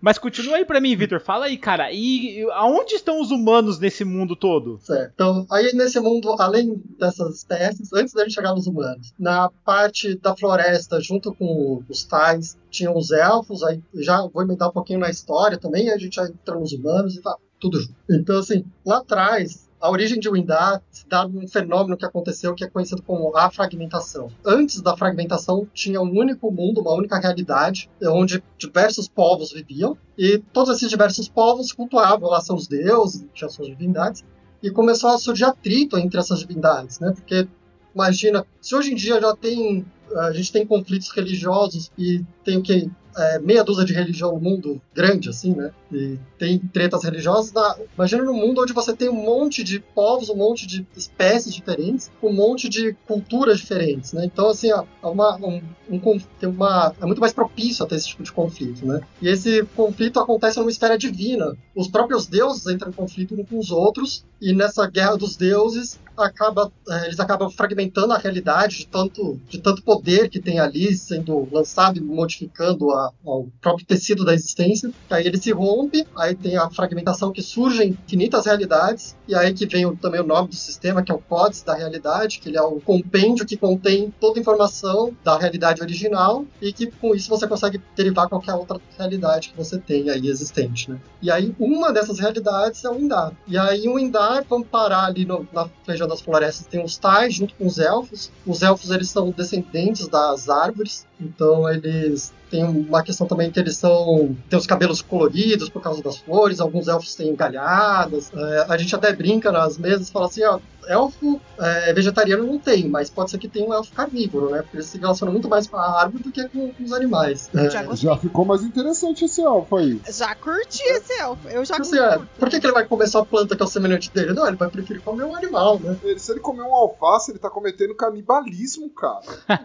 Mas continua aí pra mim, Victor. Fala aí, cara. E aonde estão os humanos nesse mundo todo? Certo. Então, aí nesse mundo, além dessas espécies, antes da gente chegar nos humanos, na parte da floresta, junto com os tais, tinham os elfos, aí já vou emendar um pouquinho na história também, a gente já entra nos humanos e tá tudo junto. Então, assim, lá atrás, a origem de Windar se dá num fenômeno que aconteceu que é conhecido como a fragmentação. Antes da fragmentação, tinha um único mundo, uma única realidade, onde diversos povos viviam, e todos esses diversos povos cultuavam lá seus deuses, tinham suas divindades, e começou a surgir atrito entre essas divindades, né? Porque imagina, se hoje em dia já tem a gente tem conflitos religiosos e tem o que é, meia dúzia de religião no mundo grande, assim, né? E tem tretas religiosas. Na... Imagina num mundo onde você tem um monte de povos, um monte de espécies diferentes, um monte de culturas diferentes, né? Então, assim, é uma, um, um, tem uma, é muito mais propício a ter esse tipo de conflito, né? E esse conflito acontece numa esfera divina. Os próprios deuses entram em conflito uns com os outros, e nessa guerra dos deuses, acaba, é, eles acabam fragmentando a realidade de tanto, de tanto poder que tem ali sendo lançado e modificando a, o próprio tecido da existência. Aí ele se rompe, aí tem a fragmentação que surgem infinitas realidades, e aí que vem o, também o nome do sistema, que é o Códice da Realidade, que ele é o compêndio que contém toda a informação da realidade original, e que com isso você consegue derivar qualquer outra realidade que você tenha aí existente. Né? E aí uma dessas realidades é o Indar. E aí o Indar, vamos parar ali no, na região das florestas, tem os Tais junto com os Elfos. Os Elfos eles são descendentes das árvores, então eles tem uma questão também que eles são. têm os cabelos coloridos por causa das flores, alguns elfos têm galhadas. É, a gente até brinca nas mesas e fala assim: ó, elfo é, vegetariano não tem, mas pode ser que tenha um elfo carnívoro, né? Porque eles se relacionam muito mais com a árvore do que com, com os animais. É, já, já, ficou mais interessante esse elfo aí. Já curti esse elfo. Eu já assim, é, Por que, que ele vai comer só a planta que é o semelhante dele? Não, ele vai preferir comer um animal, né? Ele, se ele comer um alface, ele tá cometendo canibalismo, cara.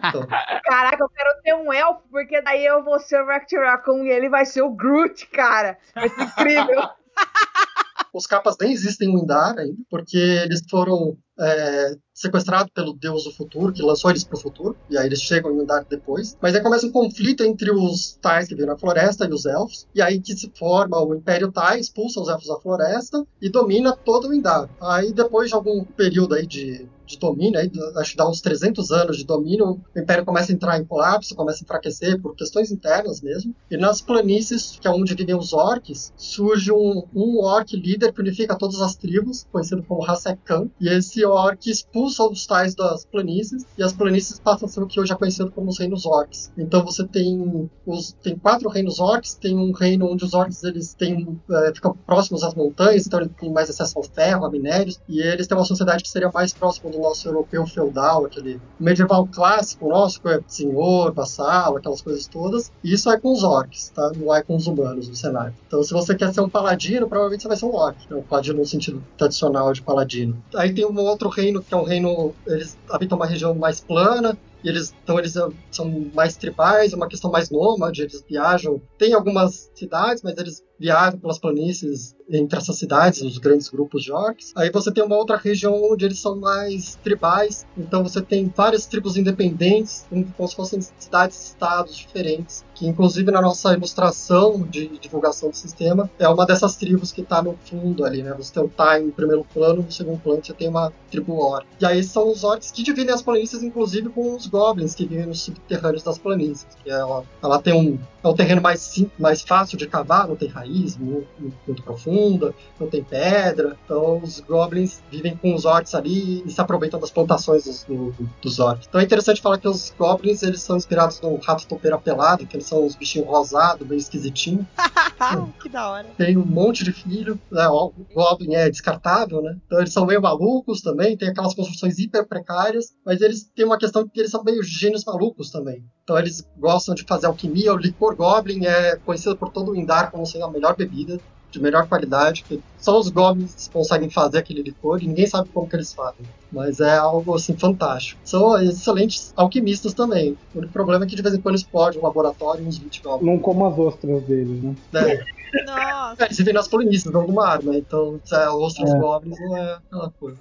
Então. Caraca, eu quero ter um elfo, porque daí eu vou ser o Rector Raccoon e ele vai ser o Groot, cara. Vai ser incrível. Os capas nem existem em Indar ainda, porque eles foram é, sequestrados pelo Deus do Futuro, que lançou eles pro futuro, e aí eles chegam em Indar depois. Mas aí começa um conflito entre os Tais que vivem na floresta e os Elfos, e aí que se forma o Império Tai, expulsa os Elfos da floresta e domina todo o Indar. Aí depois de algum período aí de de domínio, aí, acho que dá uns 300 anos de domínio, o Império começa a entrar em colapso, começa a enfraquecer por questões internas mesmo. E nas planícies, que é onde vivem os orcs, surge um, um orc líder que unifica todas as tribos, conhecido como Hassekan. E esse orc expulsa os tais das planícies, e as planícies passam a ser o que hoje é conhecido como os reinos orcs. Então você tem os tem quatro reinos orcs, tem um reino onde os orcs eles têm, é, ficam próximos às montanhas, então eles têm mais acesso ao ferro, a minérios, e eles têm uma sociedade que seria mais próxima do nosso europeu feudal, aquele medieval clássico nosso, que é senhor, vassalo, aquelas coisas todas. E isso é com os orcs, tá? Não é com os humanos no cenário. Então, se você quer ser um paladino, provavelmente você vai ser um orc. Né? Um paladino no sentido tradicional de paladino. Aí tem um outro reino, que é um reino. Eles habitam uma região mais plana, e eles, então eles são mais tribais, é uma questão mais nômade, eles viajam. Tem algumas cidades, mas eles viajam pelas planícies entre essas cidades, os grandes grupos de orcs. Aí você tem uma outra região onde eles são mais tribais, então você tem várias tribos independentes, como se fossem cidades-estados diferentes, que inclusive na nossa ilustração de divulgação do sistema, é uma dessas tribos que está no fundo ali, né? Você tem o Tai no primeiro plano, no segundo plano você tem uma tribo orc. E aí são os orcs que dividem as planícies, inclusive com os goblins que vivem nos subterrâneos das planícies, que ela, ela tem um, é um terreno mais, mais fácil de cavar, não tem raiz muito, muito profunda, não tem pedra, então os goblins vivem com os orcs ali e se aproveitam das plantações dos, do, dos orcs. Então é interessante falar que os goblins eles são inspirados no rato topeira pelado, que eles são uns bichinhos rosados, meio esquisitinhos. que da hora. Tem um monte de filho, né? O goblin é descartável, né? Então eles são meio malucos também, tem aquelas construções hiper precárias, mas eles têm uma questão que eles são meio gênios malucos também. Então eles gostam de fazer alquimia. O licor Goblin é conhecido por todo o Indar como sendo a melhor bebida, de melhor qualidade. Que só os Goblins conseguem fazer aquele licor e ninguém sabe como que eles fazem. Mas é algo assim fantástico. São excelentes alquimistas também. O único problema é que de vez em quando explode um laboratório e uns 20 Goblins. Não como as ostras deles, né? É. Nossa. É, eles vivem nas planícies, não no mar, né? Então, é, ostras é. goblins não é aquela coisa.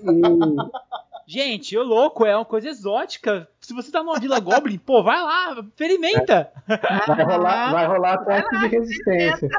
Gente, o louco é uma coisa exótica. Se você tá numa Vila Goblin, pô, vai lá, experimenta. Vai rolar, vai rolar teste de resistência.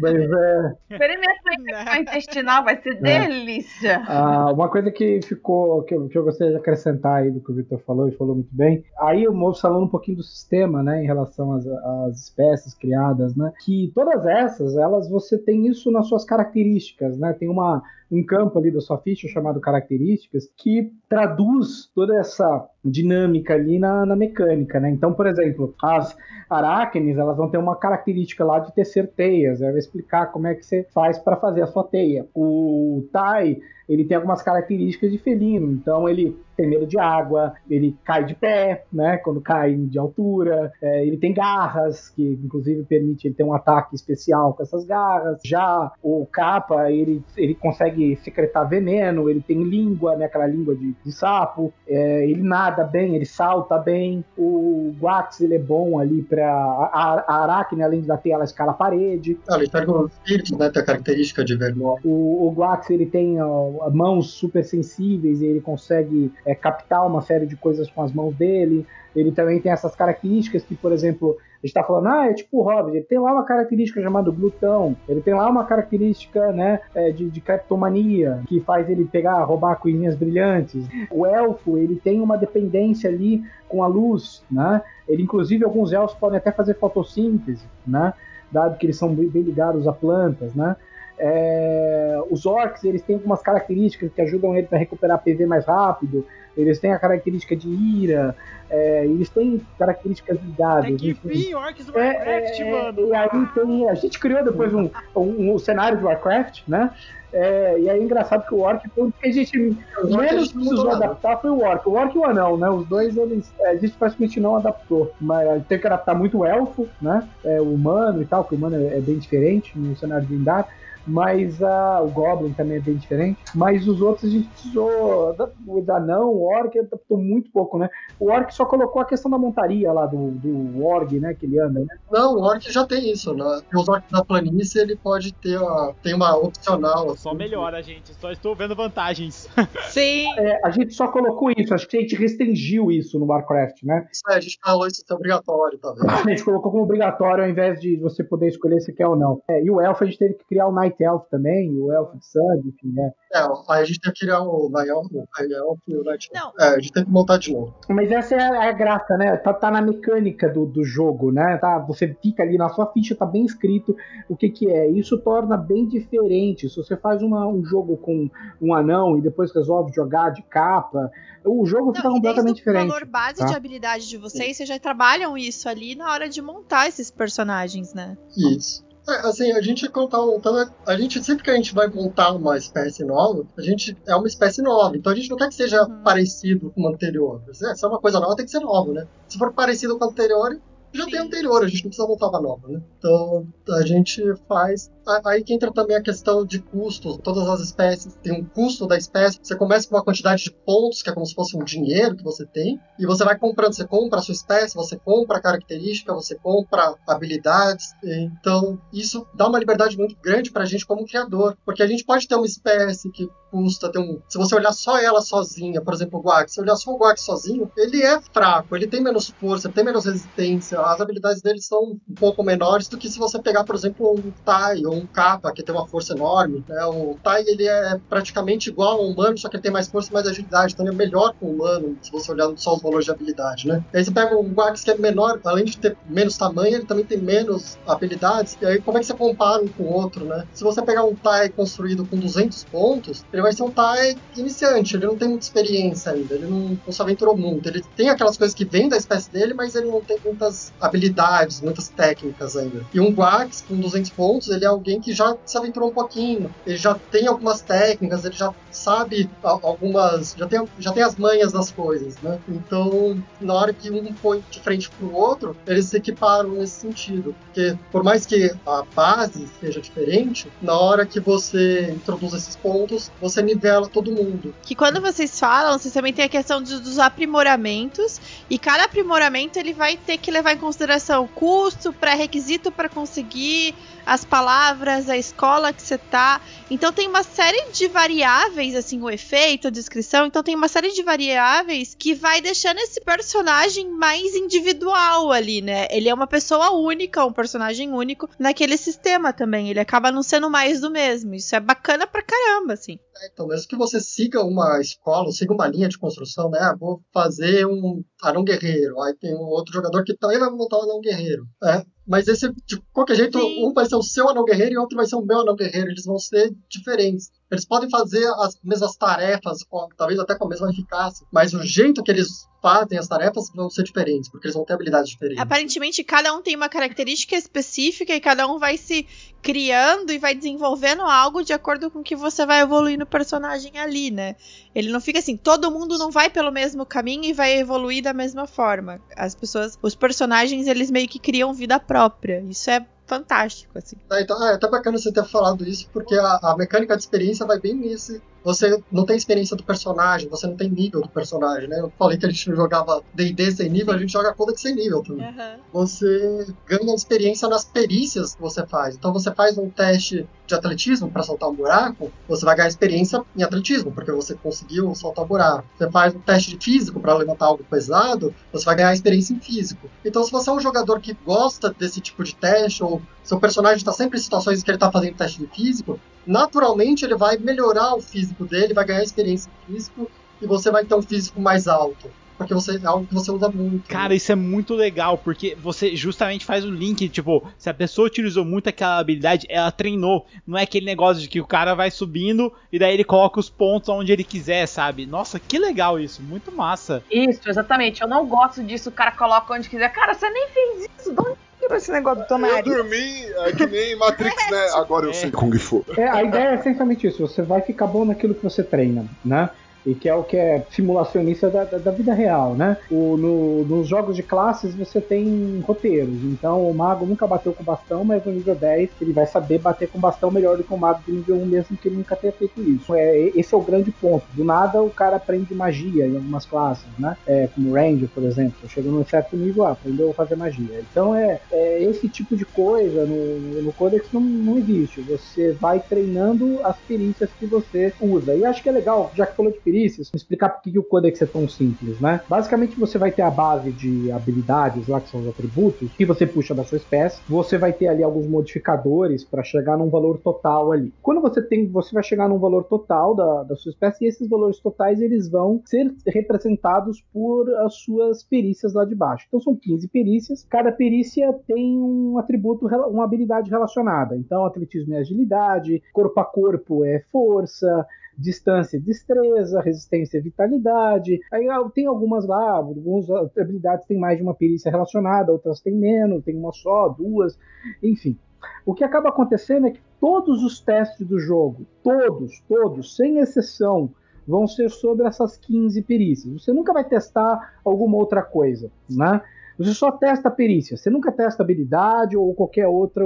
Mas é. Experimenta intestinal, vai ser é. delícia. Ah, uma coisa que ficou, que eu, que eu gostaria de acrescentar aí do que o Victor falou, e falou muito bem. Aí o moço falando um pouquinho do sistema, né, em relação às, às espécies criadas, né, que todas essas, elas, você tem isso nas suas características, né, tem uma um campo ali da sua ficha chamado características que traduz toda essa dinâmica ali na, na mecânica, né? Então, por exemplo, as arácnides, elas vão ter uma característica lá de tecer teias, vai explicar como é que você faz para fazer a sua teia. O Tai, ele tem algumas características de felino. Então ele tem medo de água, ele cai de pé, né? Quando cai de altura, é, ele tem garras, que inclusive permite ele ter um ataque especial com essas garras. Já o capa, ele, ele consegue secretar veneno, ele tem língua, né? Aquela língua de, de sapo, é, ele nada bem, ele salta bem. O Guax, ele é bom ali pra. A, a Aracne, além de dar ter ela escala a parede. Ah, ele pega os espíritos, né? Tem a característica de vermelho. O, o Guax, ele tem ó, mãos super sensíveis e ele consegue é, captar uma série de coisas com as mãos dele. Ele também tem essas características que, por exemplo, a gente tá falando, ah, é tipo o Hobbit, ele tem lá uma característica chamada glutão, ele tem lá uma característica, né, é, de, de creptomania, que faz ele pegar, roubar coisinhas brilhantes. O elfo, ele tem uma dependência ali com a luz, né, ele, inclusive, alguns elfos podem até fazer fotossíntese, né, dado que eles são bem ligados a plantas, né, é, os orcs eles têm algumas características que ajudam eles a recuperar PV mais rápido. Eles têm a característica de ira, é, eles têm características ligadas. Tem que enfim. vir orcs do É, Warcraft, é, mano. E aí tem, a gente criou depois um, um, um cenário de Warcraft, né? É, e aí é engraçado que o Orc foi o que a gente menos precisou adaptar foi o Orc. O Orc e o Anão, né? Os dois eles, é, a gente praticamente não adaptou. Mas teve que adaptar muito o Elfo, né? É, o Humano e tal, que o Humano é, é bem diferente no cenário de Indar. Mas ah, o Goblin também é bem diferente. Mas os outros a gente precisou. O Anão, o Orc adaptou muito pouco, né? O Orc só colocou a questão da montaria lá do, do Org, né? Que ele anda, né? Não, o Orc já tem isso, né? Os Orcs da planície, ele pode ter a, tem uma opcional. Só assim. melhora, gente. Só estou vendo vantagens. Sim. É, a gente só colocou isso, acho que a gente restringiu isso no Warcraft, né? Isso aí, a gente falou isso é obrigatório, tá vendo? A gente colocou como obrigatório ao invés de você poder escolher se quer ou não. É, e o Elfo a gente teve que criar o Night Elf também, o Elfo de sangue, enfim, né? É, aí a gente tem que criar o Night Elf, o e o Night Elf. Não. É, a gente tem que montar de novo. Mas essa é a, a graça, né? Tá, tá na mecânica do, do jogo, né? Tá, você fica ali na sua ficha, tá bem escrito o que que é. Isso torna bem diferente. Se você faz uma- um jogo com um anão e depois resolve jogar de capa, o jogo fica Não, desde completamente o diferente. valor base tá? de habilidade de vocês, vocês já trabalham isso ali na hora de montar esses personagens, né? Isso. É, assim, a gente quando tá montando, a gente sempre que a gente vai montar uma espécie nova, a gente é uma espécie nova. Então a gente não quer que seja Uhum. parecido com o anterior. Se é uma coisa nova, tem que ser nova, né? Se for parecido com o anterior, já Sim. tem anterior, a gente não precisa montar uma nova, né? Então a gente faz. a- Aí que entra também a questão de custo. Todas as espécies têm um custo da espécie. Você começa com uma quantidade de pontos, que é como se fosse um dinheiro que você tem, e você vai comprando. Você compra a sua espécie, você compra a característica, você compra habilidades. Então isso dá uma liberdade muito grande pra gente como criador, porque a gente pode ter uma espécie que custa ter um. Se você olhar só ela sozinha, por exemplo, o Guax, se olhar só o Guax sozinho, ele é fraco, ele tem menos força, tem menos resistência, as habilidades dele são um pouco menores do que se você pegar, por exemplo, um Tai ou um Kappa, que tem uma força enorme. Né? O Tai ele é praticamente igual ao humano, só que ele tem mais força e mais agilidade, então ele é melhor que o humano, se você olhar só os valores de habilidade. Né? Aí você pega um Guax que é menor, além de ter menos tamanho, ele também tem menos habilidades, e aí como é que você compara um com o outro? Né? Se você pegar um Tai construído com 200 pontos, ele vai ser um Tai iniciante, ele não tem muita experiência ainda, ele não, não se aventurou muito. Ele tem aquelas coisas que vêm da espécie dele, mas ele não tem muitas habilidades, muitas técnicas ainda. E um Guax com 200 pontos, ele é alguém que já se aventurou um pouquinho, ele já tem algumas técnicas, ele já sabe algumas, já tem, já tem as manhas das coisas, né? Então, na hora que um põe de frente pro outro, eles se equiparam nesse sentido. Porque, por mais que a base seja diferente, na hora que você introduz esses pontos, você nivela todo mundo. Que quando vocês falam, vocês também tem a questão de- dos aprimoramentos. E cada aprimoramento ele vai ter que levar em consideração custo, pré-requisito para conseguir, as palavras, a escola que você tá. Então tem uma série de variáveis, assim, o efeito, a descrição. Então tem uma série de variáveis que vai deixando esse personagem mais individual ali, né? Ele é uma pessoa única, um personagem único naquele sistema também. Ele acaba não sendo mais do mesmo. Isso é bacana pra caramba, assim. Então, mesmo que você siga uma escola, siga uma linha de construção, né? Ah, vou fazer um anão guerreiro. Aí tem um outro jogador que também vai montar um anão guerreiro. É, Mas esse, de qualquer jeito, Sim. um vai ser o seu anão guerreiro e outro vai ser o meu anão guerreiro. Eles vão ser diferentes. Eles podem fazer as mesmas tarefas, com- talvez até com a mesma eficácia, mas o jeito que eles fazem as tarefas vão ser diferentes, porque eles vão ter habilidades diferentes. Aparentemente, cada um tem uma característica específica e cada um vai se criando e vai desenvolvendo algo de acordo com que você vai evoluindo o personagem ali, né? Ele não fica assim, todo mundo não vai pelo mesmo caminho e vai evoluir da mesma forma. As pessoas, os personagens, eles meio que criam vida própria. Isso é fantástico, assim. É, então, é até bacana você ter falado isso, porque a, a mecânica de experiência vai bem nisso. Você não tem experiência do personagem, você não tem nível do personagem, né? Eu falei que a gente não jogava D&D sem nível, a gente joga Codex sem nível também. Você ganha experiência nas perícias que você faz. Então você faz um teste de atletismo para saltar um buraco, você vai ganhar experiência em atletismo, porque você conseguiu saltar o buraco. Você faz um teste de físico para levantar algo pesado, você vai ganhar experiência em físico. Então se você é um jogador que gosta desse tipo de teste, ou seu personagem está sempre em situações que ele está fazendo teste de físico, naturalmente ele vai melhorar o físico dele, vai ganhar experiência em físico, e você vai ter um físico mais alto. Porque você, é algo que você usa muito. Cara, isso é muito legal, porque você justamente faz o link, tipo, se a pessoa utilizou muito aquela habilidade, ela treinou. Não é aquele negócio de que o cara vai subindo e daí ele coloca os pontos onde ele quiser, sabe? Nossa, que legal isso, muito massa. Isso, exatamente. Eu não gosto disso, o cara coloca onde quiser. Cara, você nem fez isso. De onde tirou esse negócio do teu Eu dormi, é que nem Matrix, né? Agora eu sei Kung Fu. É, a ideia é essencialmente isso. Você vai ficar bom naquilo que você treina, né? E que é o que é simulacionista da, da, da vida real, né? O, no- nos jogos de classes você tem roteiros. Então o mago nunca bateu com bastão, mas no nível 10 ele vai saber bater com bastão melhor do que o mago de nível 1, mesmo que ele nunca tenha feito isso. É, esse é o grande ponto. Do nada o cara aprende magia em algumas classes, né? É, como Ranger, por exemplo. Chegou num certo nível, ah, aprendeu a fazer magia. Então é, é esse tipo de coisa no, no Codex não, não existe. Você vai treinando as perícias que você usa. E acho que é legal, já que falou de perícias, explicar por que o Codex é tão simples, né? Basicamente você vai ter a base de habilidades lá, que são os atributos, que você puxa da sua espécie. Você vai ter ali alguns modificadores para chegar num valor total ali. Quando você tem, você vai chegar num valor total da, da sua espécie, e esses valores totais eles vão ser representados por as suas perícias lá de baixo. Então são 15 perícias, cada perícia tem um atributo, uma habilidade relacionada. Então atletismo é agilidade, corpo a corpo é força, distância e destreza, resistência e vitalidade. Aí ah, tem algumas lá, algumas habilidades têm mais de uma perícia relacionada, outras têm menos, tem uma só, duas, enfim. O que acaba acontecendo é que todos os testes do jogo, todos, todos, sem exceção, vão ser sobre essas 15 perícias. Você nunca vai testar alguma outra coisa, né? Você só testa perícia, você nunca testa habilidade ou qualquer outra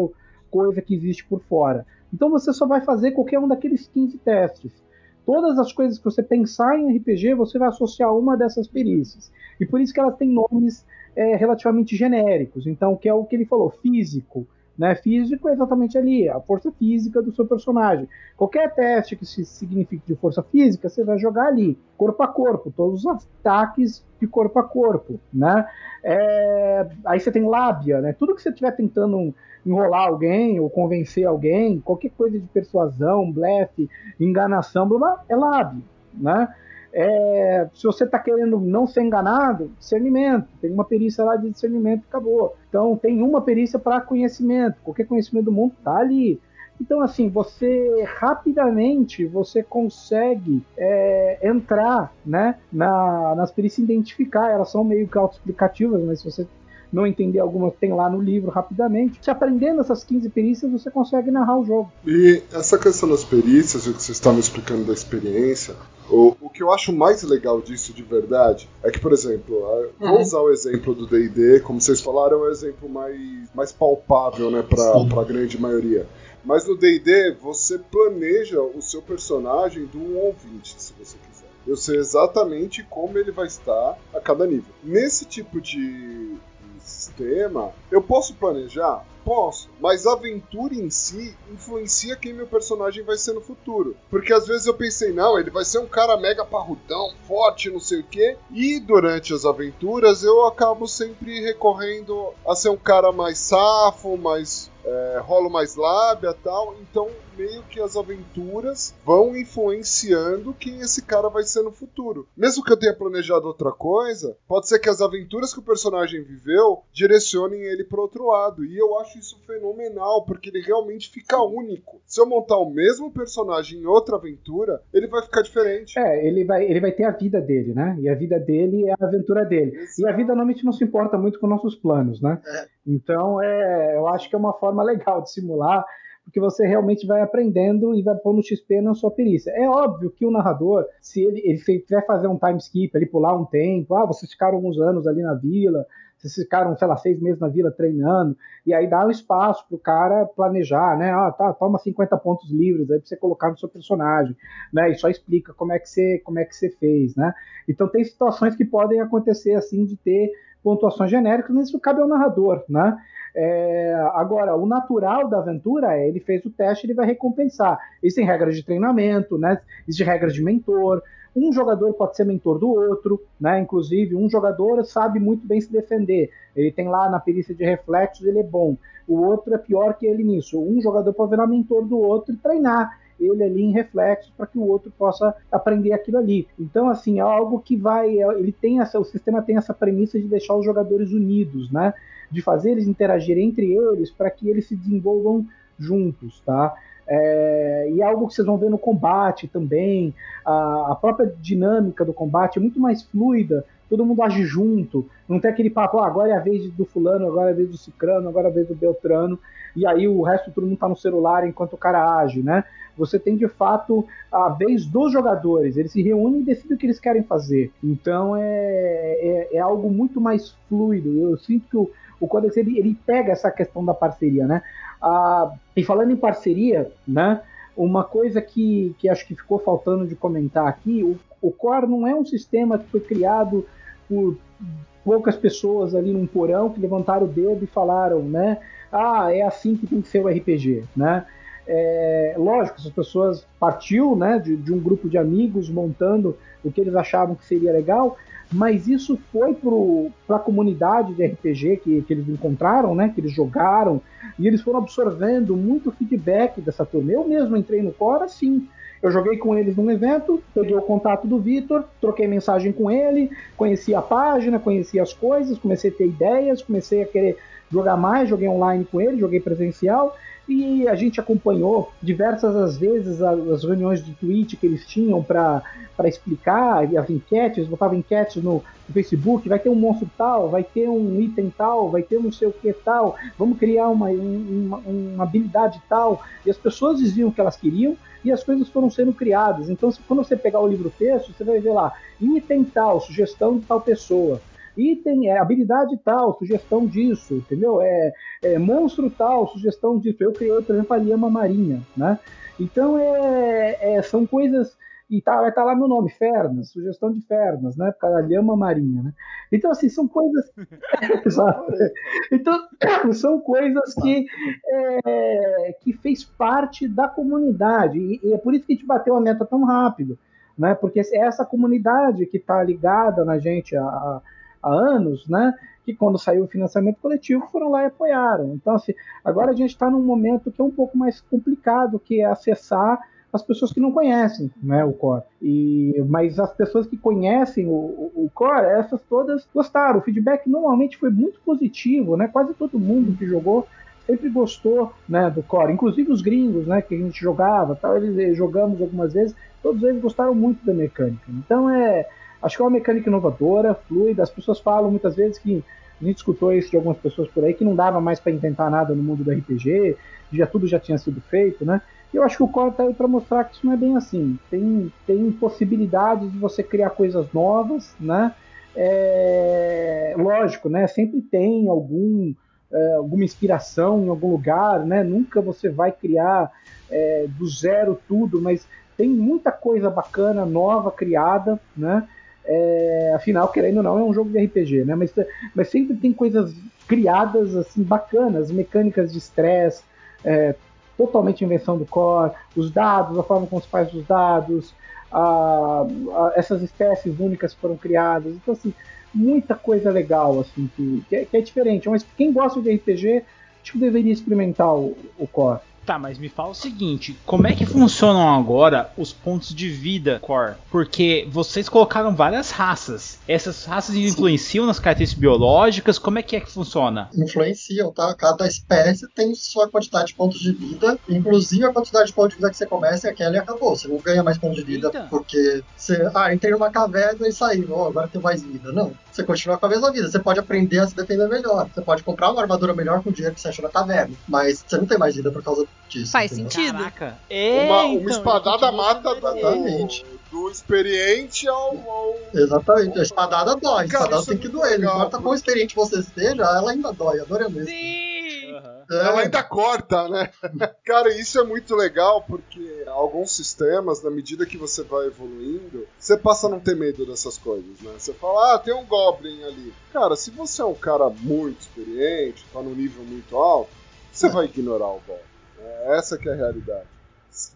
coisa que existe por fora. Então você só vai fazer qualquer um daqueles 15 testes. Todas as coisas que você pensar em RPG, você vai associar uma dessas perícias. E por isso que elas têm nomes é, relativamente genéricos. Então, que é o que ele falou, físico. Né? Físico é exatamente ali, a força física do seu personagem. Qualquer teste que se signifique de força física, você vai jogar ali, corpo a corpo, todos os ataques de corpo a corpo, né? É, Aí você tem lábia, né? Tudo que você estiver tentando enrolar alguém ou convencer alguém, qualquer coisa de persuasão, blefe, enganação, blá, blá, é lábio, né? É, se você está querendo não ser enganado, discernimento. Tem uma perícia lá de discernimento acabou. Então tem uma perícia para conhecimento. Qualquer conhecimento do mundo está ali. Então assim, você rapidamente você consegue é, entrar, né, na, nas perícias identificar. Elas são meio que autoexplicativas, mas se você não entender algumas, tem lá no livro rapidamente. Se aprendendo essas 15 perícias, você consegue narrar o jogo. E essa questão das perícias, o que vocês estavam explicando da experiência, o, o que eu acho mais legal disso de verdade é que, por exemplo, a- vou usar o exemplo do D&D, como vocês falaram, é um exemplo mais, mais palpável, né, pra, Sim. pra grande maioria. Mas no D&D, você planeja o seu personagem do 1 ao 20, se você quiser. Eu sei exatamente como ele vai estar a cada nível. Nesse tipo de sistema, eu posso planejar? Posso, mas a aventura em si influencia quem meu personagem vai ser no futuro. Porque às vezes eu pensei, não, ele vai ser um cara mega parrudão, forte, não sei o quê. E durante as aventuras eu acabo sempre recorrendo a ser um cara mais safo, mais é, rola mais lábia e tal. Então, meio que as aventuras vão influenciando quem esse cara vai ser no futuro. Mesmo que eu tenha planejado outra coisa, pode ser que as aventuras que o personagem viveu direcionem ele para outro lado. E eu acho isso fenomenal, porque ele realmente fica único. Se eu montar o mesmo personagem em outra aventura, ele vai ficar diferente. É, ele vai, ele vai ter a vida dele, né? E a vida dele é a aventura dele. Exato. E a vida normalmente não se importa muito com nossos planos, né? Então, é, eu acho que é uma forma legal de simular, porque você realmente vai aprendendo e vai no XP na sua perícia. É óbvio que o narrador, se ele, ele quiser fazer um time skip, ele pular um tempo, ah, vocês ficaram alguns anos ali na vila, vocês ficaram, sei lá, seis meses na vila treinando, e aí dá um espaço pro cara planejar, né? Ah, tá, toma 50 pontos livres aí pra você colocar no seu personagem, né? E só explica como é que você, como é que você fez, né? Então tem situações que podem acontecer assim de ter pontuações genéricas, isso cabe ao narrador, né? É, agora, o natural da aventura é ele fez o teste, ele vai recompensar. Existem regras de treinamento, né? Existem regras de mentor. Um jogador pode ser mentor do outro, né? Inclusive, um jogador sabe muito bem se defender. Ele tem lá na perícia de reflexos, ele é bom. O outro é pior que ele nisso. Um jogador pode virar mentor do outro e treinar ele ali em reflexos para que o outro possa aprender aquilo ali. Então, assim, é algo que vai. Ele tem essa, o sistema tem essa premissa de deixar os jogadores unidos, né? De fazer eles interagirem entre eles para que eles se desenvolvam juntos, tá? É, e é algo que vocês vão ver no combate também. A, a, própria dinâmica do combate é muito mais fluida. Todo mundo age junto. Não tem aquele papo, ah, agora é a vez do fulano, agora é a vez do cicrano, agora é a vez do beltrano. E aí o resto todo mundo tá no celular enquanto o cara age, né? Você tem de fato a vez dos jogadores. Eles se reúnem e decidem o que eles querem fazer. Então é, é, é algo muito mais fluido. Eu sinto que o, o Codex ele, ele pega essa questão da parceria, né? Ah, e falando em parceria, né? Uma coisa que, que acho que ficou faltando de comentar aqui, o, o Core não é um sistema que foi criado por poucas pessoas ali num porão que levantaram o dedo e falaram, né? Ah, é assim que tem que ser o RPG, né? É, lógico, essas pessoas partiu né, de, de, um grupo de amigos montando o que eles achavam que seria legal, mas isso foi para a comunidade de RPG que, que eles encontraram, né, que eles jogaram, e eles foram absorvendo muito feedback dessa turma. Eu mesmo entrei no Core assim. Eu joguei com eles num evento, peguei o contato do Vitor, troquei mensagem com ele, conheci a página, conheci as coisas, comecei a ter ideias, comecei a querer jogar mais, joguei online com ele, joguei presencial, e a gente acompanhou diversas as vezes as reuniões de tweet que eles tinham para explicar, as enquetes, botavam enquetes no, no, Facebook, vai ter um monstro tal, vai ter um item tal, vai ter não sei o que tal, vamos criar uma, uma, uma habilidade tal. E as pessoas diziam o que elas queriam e as coisas foram sendo criadas. Então, se, quando você pegar o livro texto, você vai ver lá, item tal, sugestão de tal pessoa item, é habilidade tal, sugestão disso, entendeu? É, é monstro tal, sugestão disso. Eu criei, por exemplo, a Lhama Marinha, né? Então, é, é, são coisas e tá, vai estar tá lá no nome, Fernas, sugestão de Fernas, né? Por causa da lhama marinha, né? Então, assim, são coisas. Exato. Então, são coisas que, é, que fez parte da comunidade. E, e, é por isso que a gente bateu a meta tão rápido, né? Porque é essa comunidade que está ligada na gente há, há anos, né? Que quando saiu o financiamento coletivo foram lá e apoiaram. Então, assim, agora a gente está num momento que é um pouco mais complicado, que é acessar as pessoas que não conhecem né, o core. E, mas as pessoas que conhecem o, o, core, essas todas gostaram. O feedback normalmente foi muito positivo, né? Quase todo mundo que jogou sempre gostou né, do core, inclusive os gringos, né, que a gente jogava, tal, eles eh, jogamos algumas vezes, todos eles gostaram muito da mecânica. Então é, acho que é uma mecânica inovadora, fluida. As pessoas falam muitas vezes que a gente escutou isso de algumas pessoas por aí que não dava mais para inventar nada no mundo do RPG, já tudo já tinha sido feito, né? eu acho que o core está aí para mostrar que isso não é bem assim. Tem, tem possibilidades de você criar coisas novas, né? É, lógico, né? Sempre tem algum, é, alguma inspiração em algum lugar, né? Nunca você vai criar é, do zero tudo, mas tem muita coisa bacana, nova, criada, né? É, afinal, querendo ou não, é um jogo de RPG, né? Mas, mas sempre tem coisas criadas assim bacanas, mecânicas de estresse, é, totalmente invenção do core, os dados, a forma como se faz os dados, a, a, essas espécies únicas foram criadas. Então, assim, muita coisa legal, assim, que, que, é, que é diferente. Mas quem gosta de RPG Acho que deveria experimentar o, o core. Tá, mas me fala o seguinte: como é que funcionam agora os pontos de vida core? Porque vocês colocaram várias raças. Essas raças influenciam nas características biológicas? Como é que é que funciona? influenciam, tá? Cada espécie tem sua quantidade de pontos de vida, inclusive a quantidade de pontos de vida que você começa é aquela e acabou. Você não ganha mais pontos de vida Eita. porque você, ah, entrei numa caverna e saí, ó, agora tem mais vida. Não. Você continua com a mesma vida. Você pode aprender a se defender melhor. Você pode comprar uma armadura melhor com o dinheiro que você achou na caverna. Mas você não tem mais vida por causa disso. Faz entendeu? sentido. Caraca. É, uma, uma então, espadada mata do, Exatamente. do experiente ao. ao- Exatamente. A espadada dói. A espadada isso tem é que doer. Não legal, importa quão experiente você esteja, ela ainda dói. A dor é a mesma. Sim! Aham. É. Ela ainda corta, né? Cara, isso é muito legal porque alguns sistemas, na medida que você vai evoluindo, você passa a não ter medo dessas coisas, né? Você fala, ah, tem um Goblin ali. Cara, se você é um cara muito experiente, tá num nível muito alto, você vai ignorar o Goblin. É, essa que é a realidade.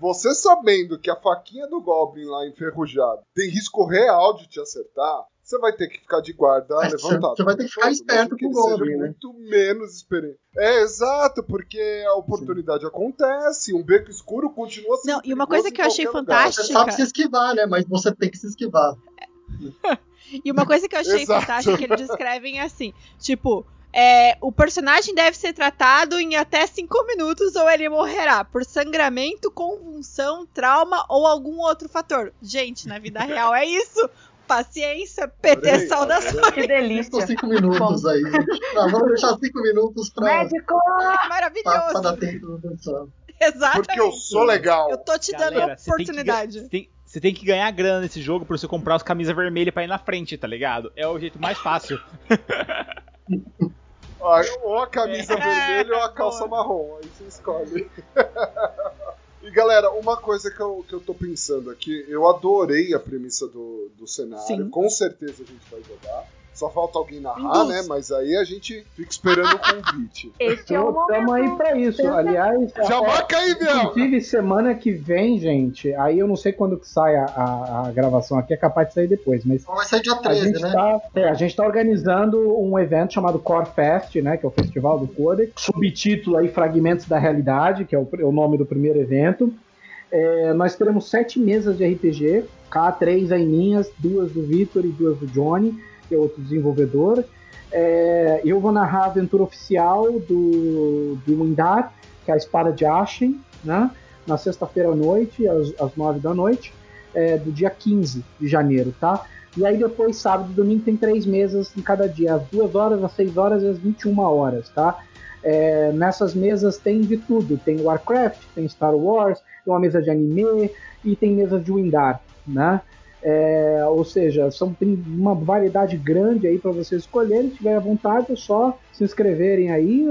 Você sabendo que a faquinha do Goblin lá enferrujada tem risco real de te acertar, você vai ter que ficar de guarda É, levantado. você vai ter que ficar Mesmo esperto com o Goblin, né? muito menos experiente. É, exato, porque a oportunidade acontece, um beco escuro continua sendo Não, e uma coisa que eu achei fantástica- Você sabe se esquivar, né? Mas você tem que se esquivar. E uma coisa que eu achei fantástica é que eles descrevem assim: tipo, é, o personagem deve ser tratado em até 5 minutos ou ele morrerá por sangramento, convulsão, trauma ou algum outro fator. Gente, na vida real é isso. Paciência, PT, Adorei, saudações. Que delícia. cinco minutos aí. Ah, vamos deixar cinco minutos pra, Médico! pra, pra Maravilhoso. dar tempo. Exatamente. Porque eu sou legal. Eu tô te dando Galera, você tem que oportunidade. Você tem, você tem que ganhar grana nesse jogo pra você comprar as camisas vermelhas pra ir na frente, tá ligado? É o jeito mais fácil. Ah, ou a camisa É, vermelha ou a calça marrom. Aí você escolhe. E galera, uma coisa que eu, que eu tô pensando aqui, eu adorei a premissa do, do cenário. Sim. Com certeza a gente vai jogar. Só falta alguém narrar, né? Mas aí a gente fica esperando o convite. Esse é o Então, Estamos aí momento. pra isso. Aliás, Já é, marca aí, Biel! inclusive semana que vem, gente, aí eu não sei quando que sai a, a- a gravação aqui, é capaz de sair depois, mas vai sair dia a 13, gente, né? tá, é, a gente tá organizando um evento chamado Core Fest, né, que é o Festival do Codex, subtítulo aí Fragmentos da Realidade, que é o, pr- o nome do primeiro evento. É, nós teremos sete mesas de RPG, cá três aí minhas, duas do Vitor e duas do Johnny, que é outro desenvolvedor. É, eu vou narrar a aventura oficial do, do Windar, que é a Espada de Ashen, né? Na sexta-feira à noite, às, às nove da noite, é, do dia 15 de janeiro, tá? E aí depois, sábado e domingo, tem três mesas em cada dia, às duas horas, às 6 horas e às 21 horas, tá? É, nessas mesas tem de tudo, tem Warcraft, tem Star Wars, tem uma mesa de anime e tem mesas de Windar, né? É, ou seja, são, tem uma variedade grande aí para vocês escolherem. Se tiver à vontade, é só se inscreverem aí.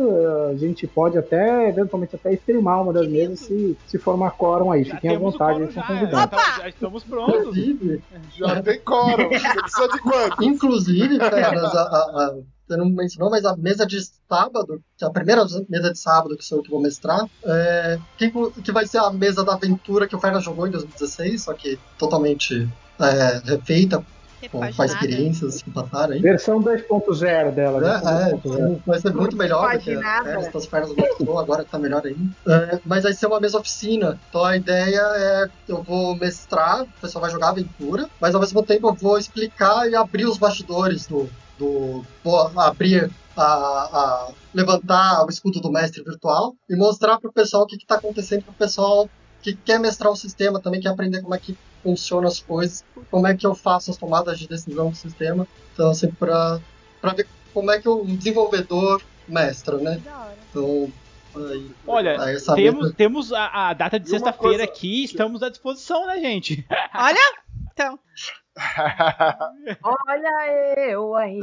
A gente pode até, eventualmente, até streamar uma das mesas se, se formar quórum aí. Já Fiquem à vontade, eles são já, convidados. já, já estamos prontos. Inclusive, Já tem. Você precisa de quanto? inclusive, Feras, a, a, a, você não mencionou, mas a mesa de sábado, que é a primeira mesa de sábado que sou eu que vou mestrar, é, que, que vai ser a mesa da aventura que o Fernas jogou em 2016, só que totalmente é, refeita, com, com as experiências que passaram aí. Versão 2.0 dela. versão É, 2.0. é, vai ser muito melhor do que Imaginada. as pernas, as pernas mostrou, agora tá melhor ainda. É, mas vai ser uma mesa oficina. Então a ideia é eu vou mestrar, o pessoal vai jogar aventura, mas ao mesmo tempo eu vou explicar e abrir os bastidores do. Do abrir a, a- levantar o escudo do mestre virtual e mostrar pro pessoal o que, que tá acontecendo pro pessoal que quer mestrar o sistema, também quer aprender como é que funcionam as coisas, como é que eu faço as tomadas de decisão do sistema. Então, assim, pra, pra ver como é que o desenvolvedor mestra, né? Então, aí, Olha, aí essa temos, mesa- temos a, a data de sexta-feira coisa- aqui, estamos à disposição, né, gente? Olha, então. Olha eu aí.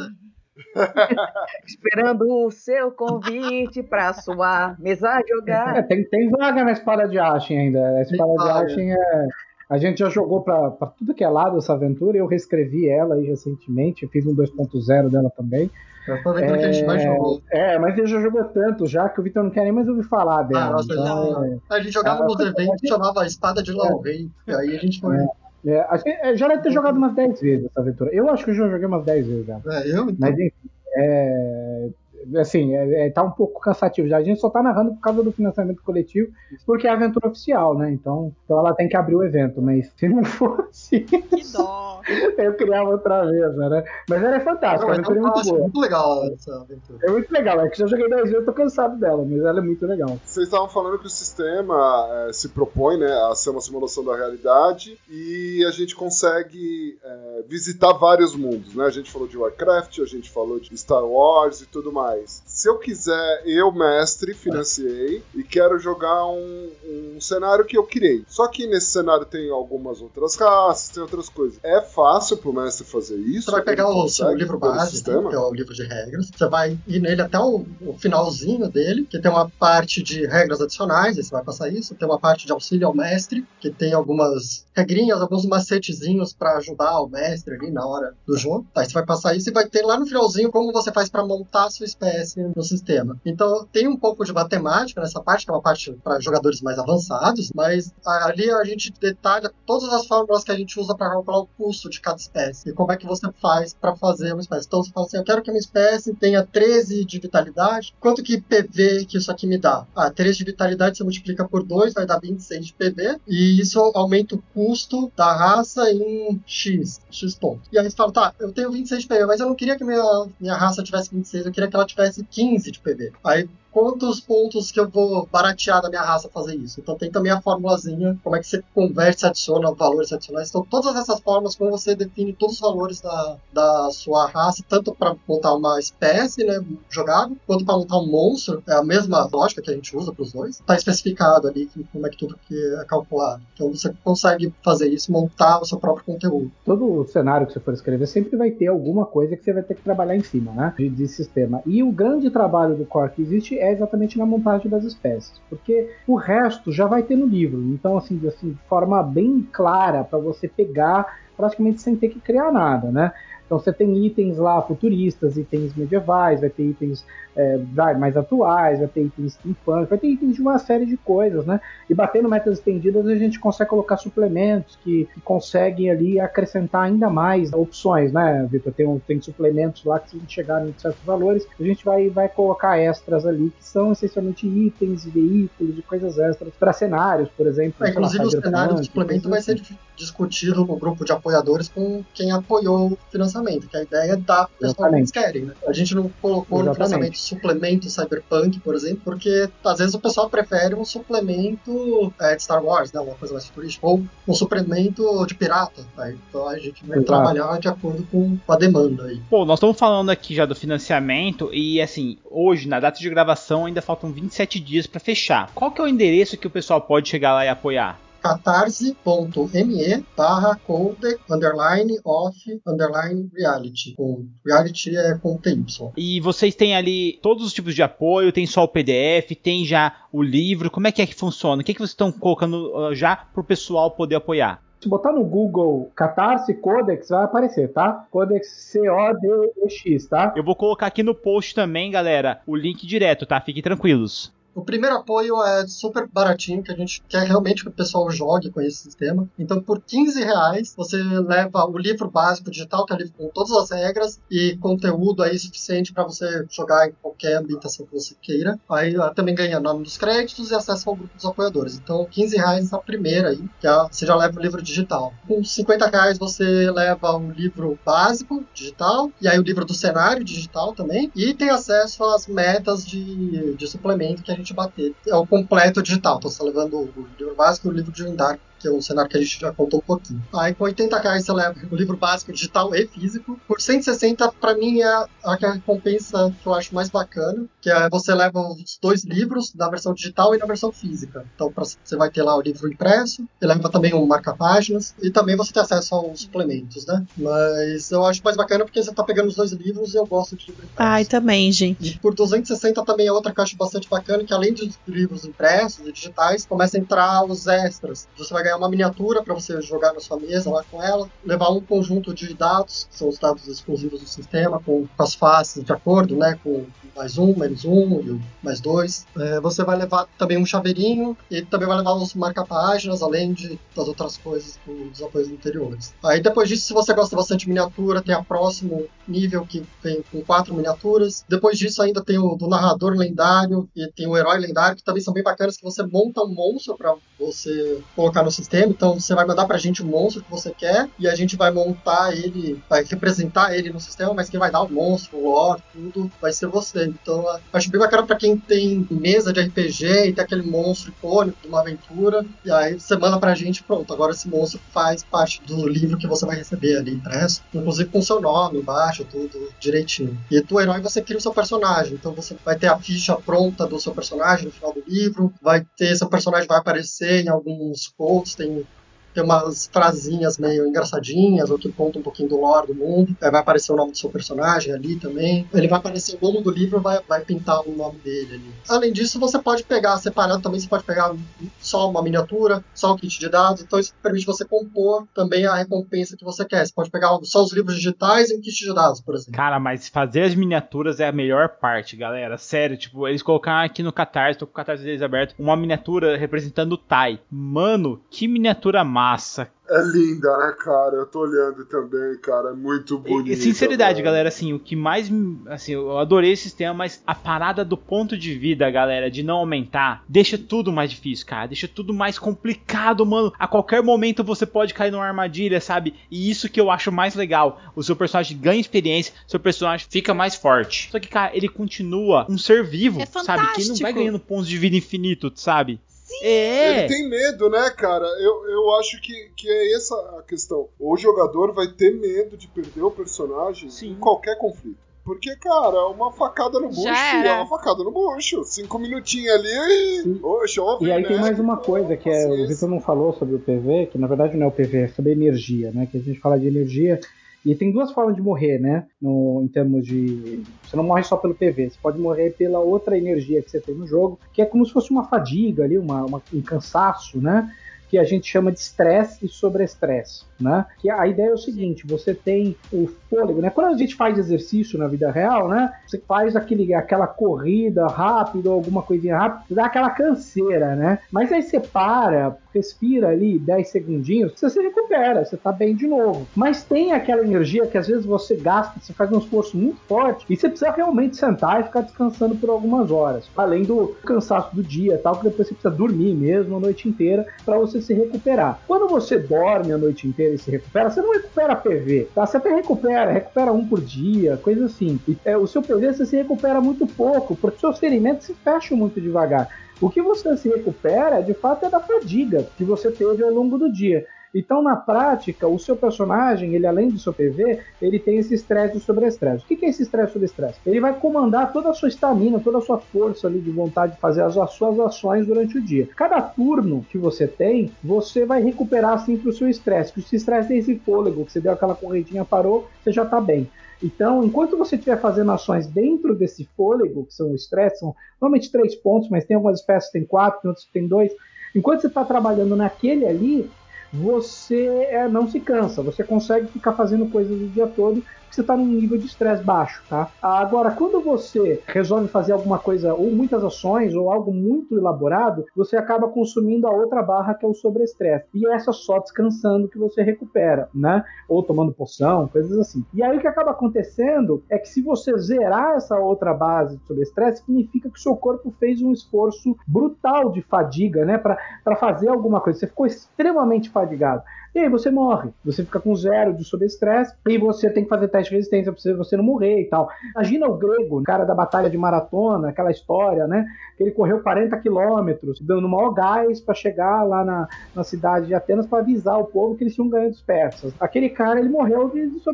Esperando o seu convite pra sua mesa É, jogar. tem, tem vaga na Espada de Ashen ainda. A Espada de vaga. Ashen é. A gente já jogou pra, pra tudo que é lado essa aventura. Eu reescrevi ela aí recentemente. Fiz um 2.0 dela também. aventura que a gente mais jogou. É, mas ele já jogou tanto já que o Vitor não quer nem mais ouvir falar dela. Ah, nossa, então, a gente- a gente jogava Ah, nos eventos que chamava Espada de Lao Rei. E aí a gente foi. é, a gente- é, já deve ter jogado umas 10 vezes essa aventura. Eu acho que eu já joguei umas 10 vezes dela. É, eu, então. Mas enfim, é, assim, é, é, tá um pouco cansativo já. A gente só tá narrando por causa do financiamento coletivo, porque é a aventura oficial, né? Então, então ela tem que abrir o evento, mas se não fosse. Que dó. eu criava outra mesa, né? Mas ela é fantástica, a Não, aventura é muito boa. muito legal essa aventura. É muito legal, é que já joguei 10 vezes, eu tô cansado dela, mas ela é muito legal. Vocês estavam falando que o sistema eh, se propõe né, a ser uma simulação da realidade e a gente consegue eh, visitar vários mundos. Né? A gente falou de Warcraft, a gente falou de Star Wars e tudo mais. realized Se eu quiser, eu, mestre, financiei e quero jogar um, um cenário que eu criei. Só que nesse cenário tem algumas outras raças, tem outras coisas. É fácil pro mestre fazer isso? Você vai pegar o seu livro base, que é o livro de regras. Você vai ir nele até o, o finalzinho dele, que tem uma parte de regras adicionais, aí você vai passar isso. Tem uma parte de auxílio ao mestre, que tem algumas regrinhas, alguns macetezinhos para ajudar o mestre ali na hora do jogo. Aí você vai passar isso e vai ter lá no finalzinho como você faz para montar a sua espécie no sistema. Então tem um pouco de matemática nessa parte, que é uma parte para jogadores mais avançados, mas ali a gente detalha todas as fórmulas que a gente usa para calcular o custo de cada espécie e como é que você faz para fazer uma espécie. Então você fala assim, eu quero que uma espécie tenha 13 de vitalidade. Quanto que PV que isso aqui me dá? Ah, 13 de vitalidade você multiplica por 2, vai dar 26 de PV, e isso aumenta o custo da raça em X, X ponto. E aí você fala, tá, eu tenho 26 de PV, mas eu não queria que minha, minha raça tivesse 26, eu queria que ela tivesse 15 de PV. Aí quantos pontos que eu vou baratear da minha raça fazer isso. Então tem também a formulazinha, como é que você converte, adiciona valores adicionais. Então todas essas formas, como você define todos os valores da, da sua raça, tanto para montar uma espécie, né, jogável, quanto para montar um monstro, é a mesma lógica que a gente usa para os dois. Está especificado ali como é que tudo que é calculado. Então você consegue fazer isso, montar o seu próprio conteúdo. Todo o cenário que você for escrever sempre vai ter alguma coisa que você vai ter que trabalhar em cima, né? De, de sistema. E o grande trabalho do core que existe é exatamente na montagem das espécies, porque o resto já vai ter no livro. Então, assim, assim, de forma bem clara para você pegar praticamente sem ter que criar nada, né? Então você tem itens lá futuristas, itens medievais, vai ter itens é, mais atuais, vai ter itens steampunk, vai ter itens de uma série de coisas, né? E batendo metas estendidas a gente consegue colocar suplementos que, que conseguem ali acrescentar ainda mais opções, né, Vitor? Tem, um- tem suplementos lá que se a gente chegar em certos valores, a gente vai, vai colocar extras ali, que são essencialmente itens, veículos e coisas extras para cenários, por exemplo. É, inclusive o cenário do suplemento vai assim. ser di- discutido no grupo de apoiadores com quem apoiou o financiamento, que a ideia é dar pessoal que eles querem. Né? A gente não colocou no Exatamente. financiamento suplemento cyberpunk, por exemplo, porque às vezes o pessoal prefere um suplemento é, de Star Wars, né? uma coisa mais futurística, ou um suplemento de pirata. Aí, então a gente vai Exato. trabalhar de acordo com a demanda aí. Pô, nós estamos falando aqui já do financiamento e assim, hoje, na data de gravação, ainda faltam 27 dias para fechar. Qual que é o endereço que o pessoal pode chegar lá e apoiar? catarse.me barra code underline off underline reality. Com reality é com TY. E vocês têm ali todos os tipos de apoio, tem só o PDF, tem já o livro, como é que é que funciona? O que, é que vocês estão colocando ah, já pro pessoal poder apoiar? Se botar no Google Catarse Codex, vai aparecer, tá? Codex C-O-D-E-X, tá? Eu vou colocar aqui no post também, galera, o link direto, tá? Fiquem tranquilos. O primeiro apoio é super baratinho, que a gente quer realmente que o pessoal jogue com esse sistema. Então, por 15 reais, você leva o livro básico digital, que é o livro com todas as regras e conteúdo aí suficiente para você jogar em qualquer ambientação que você queira. Aí ah, também ganha nome dos créditos e acesso ao grupo dos apoiadores. Então, 15 reais essa primeira aí, que é- você já leva o livro digital. Com 50 reais você leva o livro básico digital e aí o livro do cenário digital também e tem acesso às metas de, de suplemento que a gente bater. É o completo digital, você está levando o livro básico e o livro de Undar, que é um cenário que a gente já contou um pouquinho. Aí com 80 reais você leva o livro básico digital e físico. Por 160, para mim, é a recompensa que eu acho mais bacana, que é você leva os dois livros, na versão digital e na versão física. Então pra- você vai ter lá o livro impresso, e leva também um marca-páginas, e também você tem acesso aos suplementos, né? Mas eu acho mais bacana porque você tá pegando os dois livros e eu gosto de livro impresso. Ai, também, gente. E por 260 também é outra que eu acho bastante bacana, que além dos livros impressos e digitais, começa a entrar os extras. Você vai ganhar ganhar uma miniatura para você jogar na sua mesa lá com ela, levar um conjunto de dados, que são os dados exclusivos do sistema, com, com as faces de acordo, né, com mais um, menos um e mais dois. É, você vai levar também um chaveirinho e também vai levar os marca-páginas, além de, das outras coisas dos apoios anteriores. Aí depois disso, se você gosta bastante de miniatura, tem a próximo nível que vem com quatro miniaturas. Depois disso ainda tem o do narrador lendário e tem o herói lendário, que também são bem bacanas, que você monta um monstro para você colocar no sistema. Então você vai mandar pra gente o monstro que você quer e a gente vai montar ele, vai representar ele no sistema, mas quem vai dar o monstro, o lore, tudo, vai ser você. Então acho bem bacana pra quem tem mesa de RPG e tem aquele monstro icônico de uma aventura. E aí você manda pra gente, pronto, agora esse monstro faz parte do livro que você vai receber ali impresso, inclusive com seu nome embaixo, tudo direitinho. E do herói você cria o seu personagem, então você vai ter a ficha pronta do seu personagem no final do livro, vai ter seu personagem vai aparecer em alguns quotes, tem tem umas frasinhas meio engraçadinhas, ou que conta um pouquinho do lore do mundo. Aí vai aparecer o nome do seu personagem ali também. Ele vai aparecer o nome do livro, vai, vai pintar o nome dele ali. Além disso, você pode pegar separado também, você pode pegar só uma miniatura, só o kit de dados. Então isso permite você compor também a recompensa que você quer. Você pode pegar só os livros digitais e um kit de dados, por exemplo. Cara, mas fazer as miniaturas é a melhor parte, galera. Sério, tipo, eles colocaram aqui no Catarse, tô com o Catarse deles aberto, uma miniatura representando o Tai. Mano, que miniatura massa. É linda, né, cara? Eu tô olhando também, cara. É muito bonito. E, sinceridade, galera, assim, o que mais. Assim, eu adorei esse sistema, mas a parada do ponto de vida, galera, de não aumentar, deixa tudo mais difícil, cara. Deixa tudo mais complicado, mano. A qualquer momento você pode cair numa armadilha, sabe? E isso que eu acho mais legal. O seu personagem ganha experiência, seu personagem fica mais forte. Só que, cara, ele continua um ser vivo, É sabe? Que não vai ganhando pontos de vida infinito, sabe? É. Ele tem medo, né, cara? Eu, eu acho que, que é essa a questão. O jogador vai ter medo de perder o personagem Sim. em qualquer conflito. Porque, cara, uma facada no bucho é uma facada no bucho. Cinco minutinhos ali e. Ô, chove, E aí né? tem mais uma coisa que é, o. Vitor não falou sobre o PV, que na verdade não é o PV, é sobre energia, né? Que a gente fala de energia. E tem duas formas de morrer, né? No, em termos de. Você não morre só pelo PV, você pode morrer pela outra energia que você tem no jogo, que é como se fosse uma fadiga ali, uma, uma- um cansaço, né? Que a gente chama de estresse e sobre-estresse, né? Que a ideia é o seguinte: você tem o fôlego, né? Quando a gente faz exercício na vida real, né? Você faz aquele, aquela corrida rápida ou alguma coisinha rápida, dá aquela canseira, né? Mas aí você para, respira ali 10 segundinhos, você se recupera, você tá bem de novo. Mas tem aquela energia que às vezes você gasta, você faz um esforço muito forte e você precisa realmente sentar e ficar descansando por algumas horas. Além do cansaço do dia, tal, que depois você precisa dormir mesmo a noite inteira para você se recuperar. Quando você dorme a noite inteira e se recupera, você não recupera PV, tá? Você até recupera, recupera um por dia, coisa assim. E, é, o seu PV você se recupera muito pouco, porque seus ferimentos se fecham muito devagar. O que você se recupera, de fato, é da fadiga que você teve ao longo do dia. Então, na prática, o seu personagem, ele além do seu PV, ele tem esse estresse sobre estresse. O que que é esse estresse sobre estresse? Ele vai comandar toda a sua estamina, toda a sua força ali de vontade de fazer as, as suas ações durante o dia. Cada turno que você tem, você vai recuperar sempre o seu estresse. Porque se estresse é esse fôlego, que você deu aquela corridinha, parou, você já tá bem. Então, enquanto você estiver fazendo ações dentro desse fôlego, que são o estresse, são normalmente três pontos, mas tem algumas espécies que tem quatro, tem outras que tem dois. Enquanto você está trabalhando naquele ali, você é, não se cansa, você consegue ficar fazendo coisas o dia todo, porque você está num nível de estresse baixo, tá? Agora, quando você resolve fazer alguma coisa, ou muitas ações, ou algo muito elaborado, você acaba consumindo a outra barra que é o sobre-estresse. E essa só descansando que você recupera, né? Ou tomando poção, coisas assim. E aí o que acaba acontecendo é que se você zerar essa outra base de sobre-estresse, significa que o seu corpo fez um esforço brutal de fadiga, né? Para fazer alguma coisa. Você ficou extremamente fadigado. E aí você morre. Você fica com zero de sobre-estresse e você tem que fazer teste de resistência pra você não morrer e tal. Imagina o grego, o cara da batalha de maratona, aquela história, né? Que ele correu 40 quilômetros, dando maior gás para chegar lá na, na cidade de Atenas para avisar o povo que eles tinham ganho dos persas. Aquele cara, ele morreu de, de.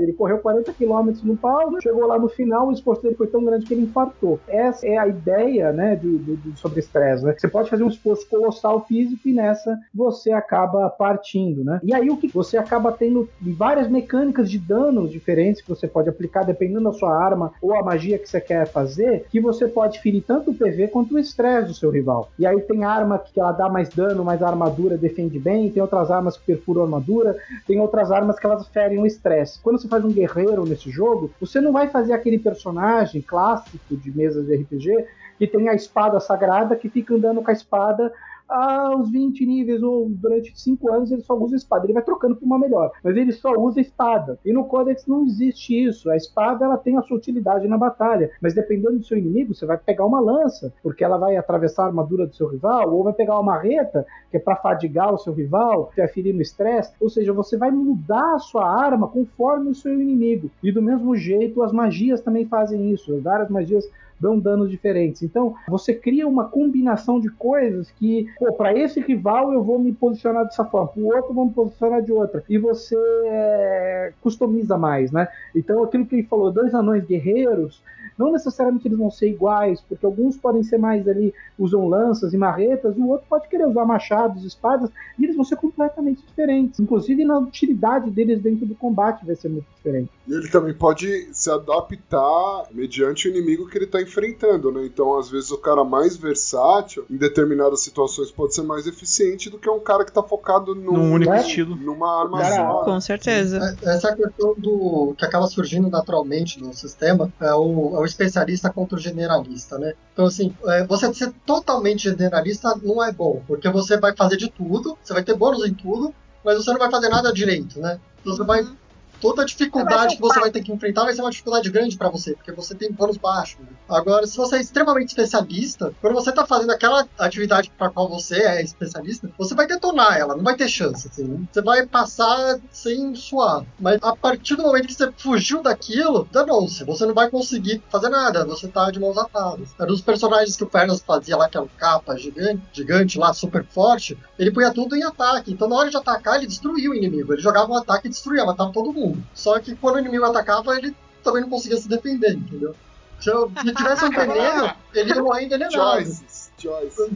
Ele correu 40 quilômetros no pau, né? chegou lá no final, o esforço dele foi tão grande que ele infartou. Essa é a ideia, né, do, do sobre-estresse, né? Você pode fazer um esforço colossal físico e nessa você acaba partindo, né? E aí o que você acaba tendo várias mecânicas de danos diferentes que você pode aplicar dependendo da sua arma ou a magia que você quer fazer, que você pode ferir tanto o PV quanto o estresse do seu rival. E aí tem arma que ela dá mais dano, mas a armadura defende bem, tem outras armas que perfuram a armadura, tem outras armas que elas ferem o estresse. Quando você faz um guerreiro nesse jogo, você não vai fazer aquele personagem clássico de mesas de RPG que tem a espada sagrada que fica andando com a espada aos 20 níveis ou durante 5 anos ele só usa espada. Ele vai trocando por uma melhor, mas ele só usa espada. E no Codex não existe isso. A espada ela tem a sua utilidade na batalha, mas dependendo do seu inimigo, você vai pegar uma lança, porque ela vai atravessar a armadura do seu rival, ou vai pegar uma marreta, que é para fadigar o seu rival, que é ferir no estresse. Ou seja, você vai mudar a sua arma conforme o seu inimigo. E do mesmo jeito, as magias também fazem isso. As várias magias dão danos diferentes. Então, você cria uma combinação de coisas que, pô, para esse rival eu vou me posicionar dessa forma, para o outro eu vou me posicionar de outra. E você é, customiza mais, né? Então, aquilo que ele falou, dois anões guerreiros, não necessariamente eles vão ser iguais, porque alguns podem ser mais ali, usam lanças e marretas, e o outro pode querer usar machados, espadas, e eles vão ser completamente diferentes. Inclusive na utilidade deles dentro do combate vai ser muito diferente. E ele também pode se adaptar mediante o inimigo que ele está enfrentando, né? Então, às vezes, o cara mais versátil, em determinadas situações, pode ser mais eficiente do que um cara que está focado num, Num único estilo. numa arma Cara, só. Com certeza. É- Essa é a questão do que acaba surgindo naturalmente no sistema, é o, é o especialista contra o generalista, né? Então, assim, é, você ser totalmente generalista não é bom, porque você vai fazer de tudo, você vai ter bônus em tudo, mas você não vai fazer nada direito, né? Então você vai. Toda dificuldade que você vai ter que enfrentar vai ser uma dificuldade grande pra você, porque você tem bônus baixos. Né? Agora, se você é extremamente especialista, quando você tá fazendo aquela atividade pra qual você é especialista, você vai detonar ela, não vai ter chance. Assim. Você vai passar sem suar. Mas a partir do momento que você fugiu daquilo, danou-se. Você não vai conseguir fazer nada, você tá de mãos atadas. Era dos personagens que o Fernas fazia lá, que era o capa gigante, gigante lá, super forte, ele punha tudo em ataque. Então, na hora de atacar, ele destruía o inimigo. Ele jogava um ataque e destruía, matava todo mundo. Só que quando o inimigo atacava, ele também não conseguia se defender, entendeu? Se eu se tivesse um veneno, ele ia morrer envenenado. Choices. Choices.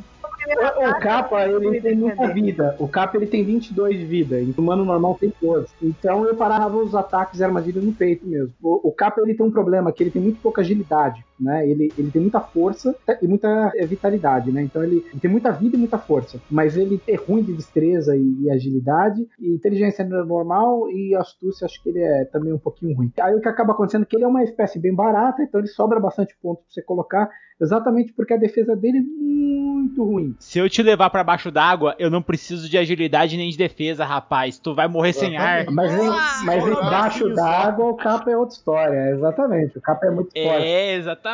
O, o capa, ele tem muita vida. O capa, ele tem 22 de vida. E o humano normal tem 12. Então eu parava os ataques e armadilhas no peito mesmo. O, o capa, ele tem um problema, que ele tem muito pouca agilidade, né? Ele, ele tem muita força e muita eh, vitalidade, né? Então ele, ele tem muita vida e muita força. Mas ele é ruim de destreza e, e agilidade. E inteligência é normal e astúcia, acho que ele é também um pouquinho ruim. Aí o que acaba acontecendo é que ele é uma espécie bem barata, então ele sobra bastante ponto pra você colocar. Exatamente porque a defesa dele é muito ruim. Se eu te levar pra baixo d'água, eu não preciso de agilidade nem de defesa, rapaz. Tu vai morrer sem ar. Mas, em, mas embaixo d'água o capa é outra história, exatamente. O capa é muito forte. É, exatamente.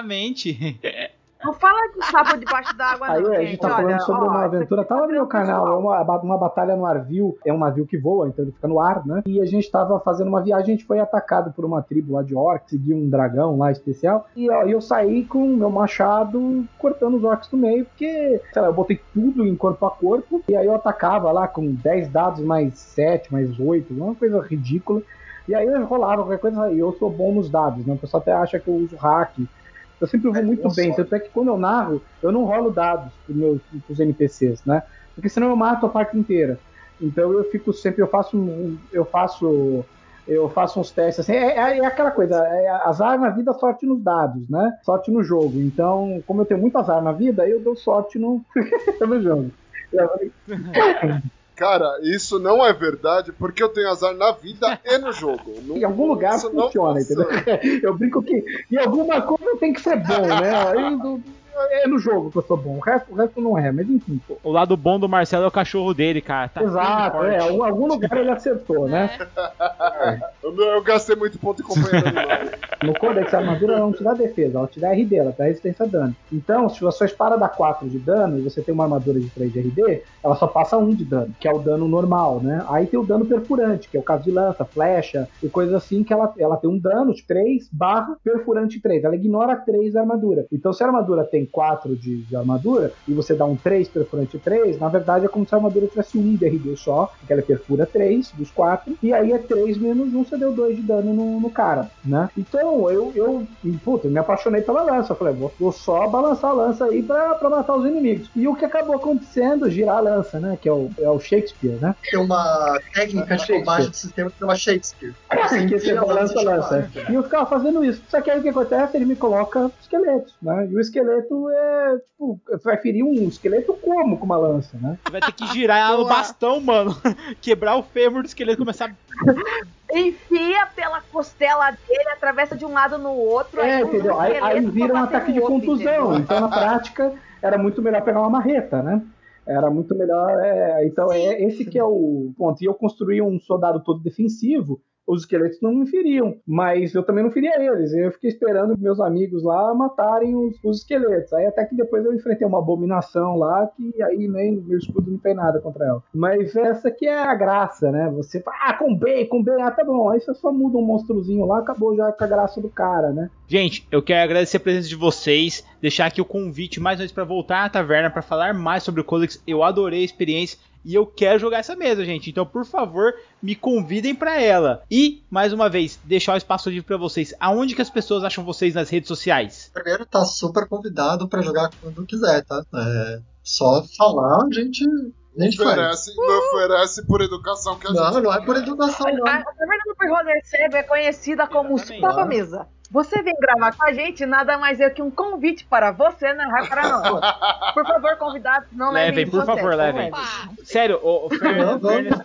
Não fala de sapo debaixo d'água, Aí não, a gente. tá Olha, falando sobre ó, uma aventura, aqui tá lá no meu tá canal, é uma, uma batalha no Arvil, é um navio que voa, então ele fica no ar, né? E a gente tava fazendo uma viagem, a gente foi atacado por uma tribo lá de orcs, seguiu um dragão lá especial, e ó, eu saí com o meu machado cortando os orcs no meio, porque, sei lá, eu botei tudo em corpo a corpo, e aí eu atacava lá com 10 dados mais 7, mais 8, uma coisa ridícula. E aí eu rolava qualquer coisa, e eu sou bom nos dados, né? O pessoal até acha que eu uso hack, eu sempre vou muito boa bem, sorte. tanto é que quando eu narro, eu não rolo dados pros meus pros NPCs, né? Porque senão eu mato a parte inteira. Então eu fico sempre, eu faço um- eu faço eu faço uns testes assim, é, é- é aquela coisa, é azar na vida, sorte nos dados, né? Sorte no jogo. Então, como eu tenho muito azar na vida, eu dou sorte no, no jogo. Cara, isso não é verdade porque eu tenho azar na vida e no jogo. Em algum lugar funciona. entendeu? Eu brinco que em alguma coisa tem que ser bom, né? Aí, do- é no jogo que eu sou bom, o resto, o resto não é, mas enfim. O lado bom do Marcelo é o cachorro dele, cara. Tá Exato, é, em algum lugar ele acertou, né? Eu, eu gastei muito ponto em companheiro animal. No Codex, a armadura ela não te dá defesa, ela te dá RD, ela te dá resistência a dano. Então, se a sua espada dá 4 de dano e você tem uma armadura de 3 de RD, ela só passa 1 de dano, que é o dano normal, né? Aí tem o dano perfurante, que é o caso de lança, flecha e coisas assim, que ela, ela tem um dano de 3 barra perfurante 3. Ela ignora 3 da armadura. Então, se a armadura tem tem 4 de, de armadura, e você dá um 3 perfurante 3, na verdade é como se a armadura tivesse um de RD só, porque ela perfura 3 dos 4, e aí é 3 menos 1, você deu 2 de dano no, no cara, né? Então eu, eu puta, me apaixonei pela lança. Eu falei, vou, vou só balançar a lança aí pra, pra matar os inimigos. E o que acabou acontecendo, girar a lança, né? Que é o, é o Shakespeare, né? Tem uma técnica de combate do sistema que chama Shakespeare. Assim que você balança a lança lança. E eu ficava fazendo isso. Só que aí o que acontece? Ele me coloca esqueletos, né? E o esqueleto é, tipo, vai ferir um esqueleto como com uma lança, né? Vai ter que girar ela no Boa. bastão, mano. Quebrar o fêmur do esqueleto e começar. Enfia pela costela dele, atravessa de um lado no outro. É, aí entendeu? o Aí, aí esqueleto vira um ataque de contusão. entendeu? Então, na prática, era muito melhor pegar uma marreta, né? Era muito melhor. é, então, é esse que é o ponto. E eu construí um soldado todo defensivo. Os esqueletos não me feriam, mas eu também não feria eles. Eu fiquei esperando meus amigos lá matarem os, os esqueletos. Aí até que depois eu enfrentei uma abominação lá, que aí nem meu escudo não fez nada contra ela. Mas essa que é a graça, né? Você fala, ah, com B, com B, ah, tá bom. Aí você só muda um monstruozinho lá, acabou já com a graça do cara, né? Gente, eu quero agradecer a presença de vocês, deixar aqui o convite mais uma vez pra voltar à taverna pra falar mais sobre o Codex. Eu adorei a experiência e eu quero jogar essa mesa, gente. Então, por favor, me convidem pra ela. E, mais uma vez, deixar o espaço livre pra vocês. Aonde que as pessoas acham vocês nas redes sociais? Primeiro, tá super convidado pra jogar quando quiser, tá? É só falar, a gente, a gente faz. Oferece, não oferece por educação que a gente. Não, não é por educação, não. A a Taverna do Roller Cego é conhecida como Exatamente. Sopa Mesa. Você vem gravar com a gente, nada mais é que um convite para você narrar para nós. Por favor, convidados, não levem Levem, isso por a sério, favor, levem. Sério, o,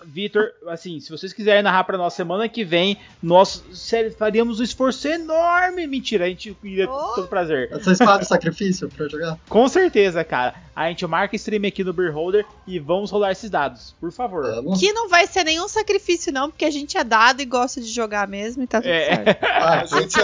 Vitor, assim, se vocês quiserem narrar pra nós semana que vem, nós sério, faríamos um esforço enorme. Mentira, a gente iria com Oh. todo prazer. Vocês fazem sacrifício pra jogar? Com certeza, cara. A gente marca stream aqui no Beer Holder e vamos rolar esses dados, por favor. Vamos. Que não vai ser nenhum sacrifício, não, porque a gente é dado e gosta de jogar mesmo e tá tudo certo. É, Ah, A gente é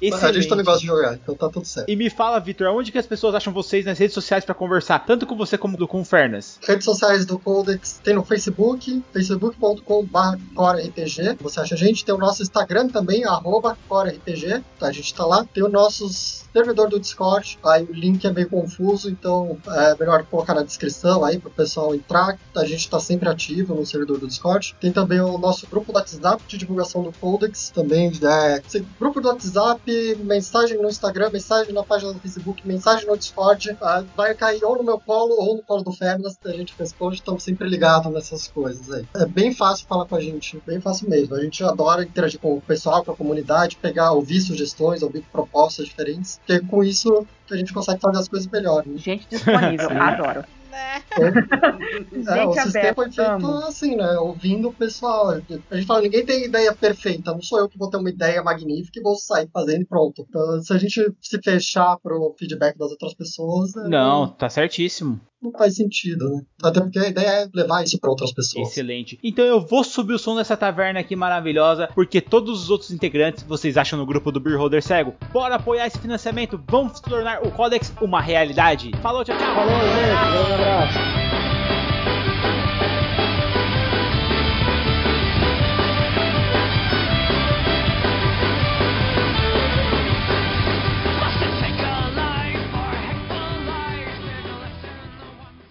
dessa. A gente excelente. também gosta de jogar, então tá tudo certo. E me fala, Vitor, onde que as pessoas acham vocês nas redes sociais pra conversar, tanto com você como com o Fernas? Redes sociais do Codex tem no Facebook, facebook.com.br corerpg. Você acha a gente? Tem o nosso Instagram também, arroba corerpg. Tá, a gente tá lá. Tem o nosso servidor do Discord. Aí o link é meio confuso, então é melhor colocar na descrição aí pro pessoal entrar. A gente tá sempre ativo no servidor do Discord. Tem também o nosso grupo do WhatsApp de divulgação do Codex. Também é grupo do WhatsApp, mensagem no Instagram, mensagem na página do Facebook, mensagem no Discord. Ah, vai cair ou no meu colo ou no colo do Fernas. A gente responde, estamos sempre ligados nessas coisas aí. É bem fácil falar com a gente, bem fácil mesmo. A gente adora interagir com o pessoal, com a comunidade, pegar, ouvir sugestões, ouvir propostas diferentes, porque com isso a gente consegue fazer as coisas melhor. Né? Gente disponível, adoro. Né? É, o sistema foi feito amo. assim, né? Ouvindo o pessoal. A gente fala, ninguém tem ideia perfeita. Não sou eu que vou ter uma ideia magnífica e vou sair fazendo e pronto. Então, se a gente se fechar pro feedback das outras pessoas, é, Não, tá certíssimo. Não faz sentido, né? Até porque a ideia é levar isso pra outras pessoas. Excelente. Então eu vou subir o som dessa taverna aqui maravilhosa, porque todos os outros integrantes vocês acham no grupo do Beer Holder Cego. Bora apoiar esse financiamento, vamos tornar o Codex uma realidade. Falou, tchau, tchau. Falou, gente. Grande abraço.